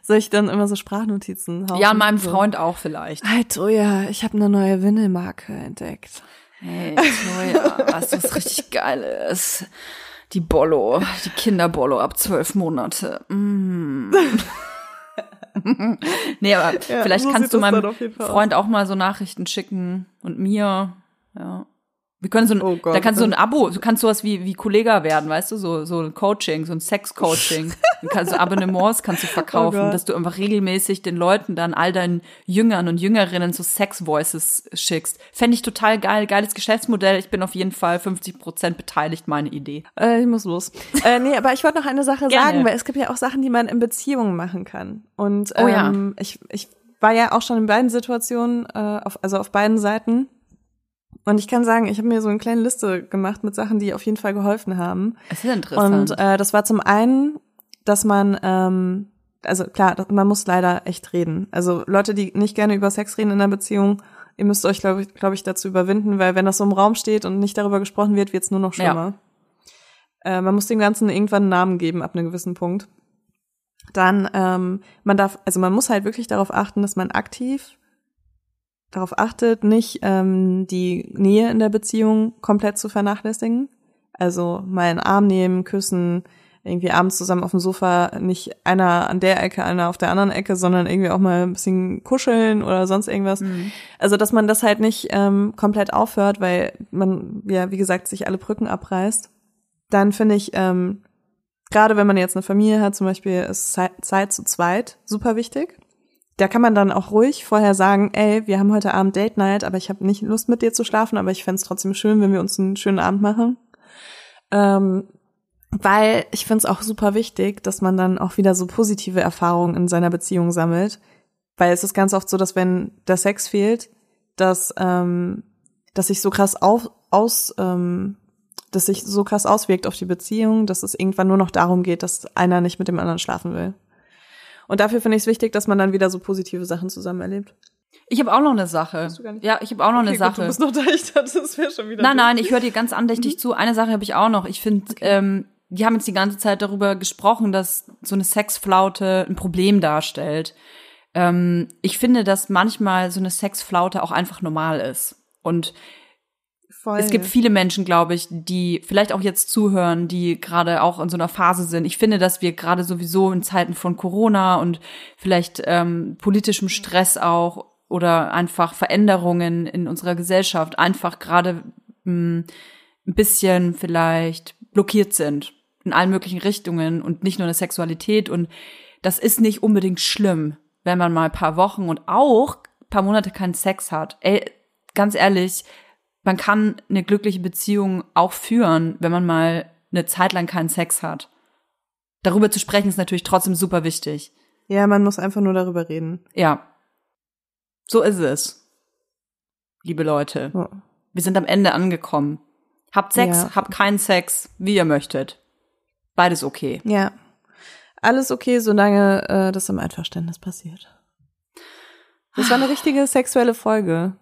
Soll ich dann immer so Sprachnotizen hauen? Ja, meinem so. Freund auch vielleicht. Hi Troja, ich habe eine neue Windelmarke entdeckt. Hey, Toja, weißt du, was richtig geil ist? Die Bollo, die Kinderbollo ab zwölf Monate. Mm. nee, aber Ja, vielleicht so kannst du meinem Freund auch mal so Nachrichten schicken und mir. Ja. Wir können so ein, Oh Gott, da kannst du ein das- Abo, du kannst sowas wie, wie Kollega werden, weißt du, so, so ein Coaching, so ein Sex-Coaching. Du kannst so Abonnements kannst du verkaufen, Oh dass du einfach regelmäßig den Leuten dann all deinen Jüngern und Jüngerinnen so Sex-Voices schickst. Fände ich total geil, geiles Geschäftsmodell. Ich bin auf jeden Fall 50 Prozent beteiligt, meine Idee. Äh, ich muss los. äh, nee, aber ich wollte noch eine Sache Gerne. sagen, weil es gibt ja auch Sachen, die man in Beziehungen machen kann. Und Oh ja. ähm, ich, ich war ja auch schon in beiden Situationen, äh, auf, also auf beiden Seiten. Und ich kann sagen, ich habe mir so eine kleine Liste gemacht mit Sachen, die auf jeden Fall geholfen haben. Es ist interessant. Und äh, das war zum einen, dass man, ähm, also klar, das- man muss leider echt reden. Also Leute, die nicht gerne über Sex reden in einer Beziehung, ihr müsst euch, glaube ich, glaub ich, dazu überwinden, weil wenn das so im Raum steht und nicht darüber gesprochen wird, wird es nur noch schlimmer. Äh, man muss dem Ganzen irgendwann einen Namen geben ab einem gewissen Punkt. Dann, ähm, man darf, also man muss halt wirklich darauf achten, dass man aktiv darauf achtet, nicht ähm, die Nähe in der Beziehung komplett zu vernachlässigen. Also mal einen Arm nehmen, küssen, irgendwie abends zusammen auf dem Sofa, nicht einer an der Ecke, einer auf der anderen Ecke, sondern irgendwie auch mal ein bisschen kuscheln oder sonst irgendwas. Also, dass man das halt nicht ähm, komplett aufhört, weil man, ja, wie gesagt, sich alle Brücken abreißt. Dann finde ich, ähm, gerade wenn man jetzt eine Familie hat, zum Beispiel ist Zeit zu zweit super wichtig. Da kann man dann auch ruhig vorher sagen, ey, wir haben heute Abend Date Night, aber ich habe nicht Lust mit dir zu schlafen, aber ich fände trotzdem schön, wenn wir uns einen schönen Abend machen. Ähm, weil ich finde es auch super wichtig, dass man dann auch wieder so positive Erfahrungen in seiner Beziehung sammelt. Weil es ist ganz oft so, dass wenn der Sex fehlt, dass, ähm, dass sich so krass auf, aus, ähm, dass sich so krass auswirkt auf die Beziehung, dass es irgendwann nur noch darum geht, dass einer nicht mit dem anderen schlafen will. Und dafür finde ich es wichtig, dass man dann wieder so positive Sachen zusammen erlebt. Ich habe auch noch eine Sache. Ja, ich habe auch noch okay, eine Sache. Gut, du bist noch da, ich dachte, das wäre schon wieder. Nein, nein, ich höre dir ganz andächtig mhm. zu. Eine Sache habe ich auch noch. Ich finde, okay. ähm, die haben jetzt die ganze Zeit darüber gesprochen, dass so eine Sexflaute ein Problem darstellt. Ähm, ich finde, dass manchmal so eine Sexflaute auch einfach normal ist. Und Voll. es gibt viele Menschen, glaube ich, die vielleicht auch jetzt zuhören, die gerade auch in so einer Phase sind. Ich finde, dass wir gerade sowieso in Zeiten von Corona und vielleicht ähm, politischem Stress auch oder einfach Veränderungen in unserer Gesellschaft einfach gerade hm, ein bisschen vielleicht blockiert sind in allen möglichen Richtungen und nicht nur eine Sexualität und das ist nicht unbedingt schlimm wenn man mal ein paar Wochen und auch ein paar Monate keinen Sex hat. Ey, ganz ehrlich, man kann eine glückliche Beziehung auch führen, wenn man mal eine Zeit lang keinen Sex hat. Darüber zu sprechen ist natürlich trotzdem super wichtig. Ja, man muss einfach nur darüber reden. Ja. So ist es. Liebe Leute. Oh. Wir sind am Ende angekommen. Habt Sex, ja. habt keinen Sex, wie ihr möchtet. Beides okay. Ja. Alles okay, solange äh, das im Einverständnis passiert. Das war eine richtige sexuelle Folge.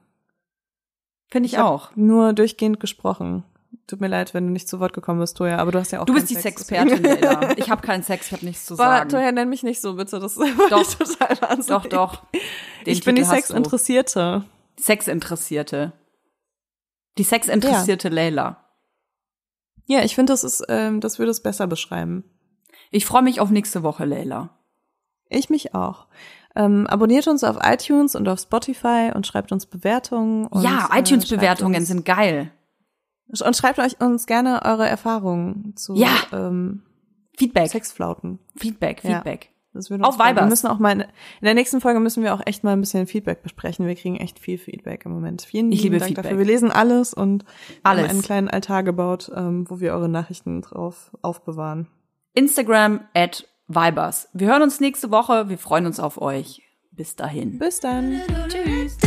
Finde ich, ich auch. Nur durchgehend gesprochen. Tut mir leid, wenn du nicht zu Wort gekommen bist, Toja, aber du hast ja auch Du bist die Sex Sexpertin, Leila. Ich habe keinen Sex, ich habe nichts zu Boah, sagen. Toja, nenn mich nicht so, bitte. Das ist doch, total wahnsinnig. Doch, doch. Den ich bin die Sexinteressierte. Sexinteressierte. Die Sexinteressierte ja. Leila. Ja, ich finde, das ist, ähm, das würde es besser beschreiben. Ich freue mich auf nächste Woche, Leila. Ich mich auch. Ähm, abonniert uns auf iTunes und auf Spotify und schreibt uns Bewertungen. Und, ja, äh, iTunes-Bewertungen sind geil. Und schreibt euch uns gerne eure Erfahrungen zu ja. ähm, Feedback. Sexflauten. Feedback, Feedback. Ja. Das auf Vibers. Wir müssen auch mal in, der nächsten Folge müssen wir auch echt mal ein bisschen Feedback besprechen. Wir kriegen echt viel Feedback im Moment. Vielen ich liebe Dank Feedback. dafür. Wir lesen alles und alles. haben einen kleinen Altar gebaut, ähm, wo wir eure Nachrichten drauf aufbewahren. Instagram at Vibers. Wir hören uns nächste Woche. Wir freuen uns auf euch. Bis dahin. Bis dann. Tschüss.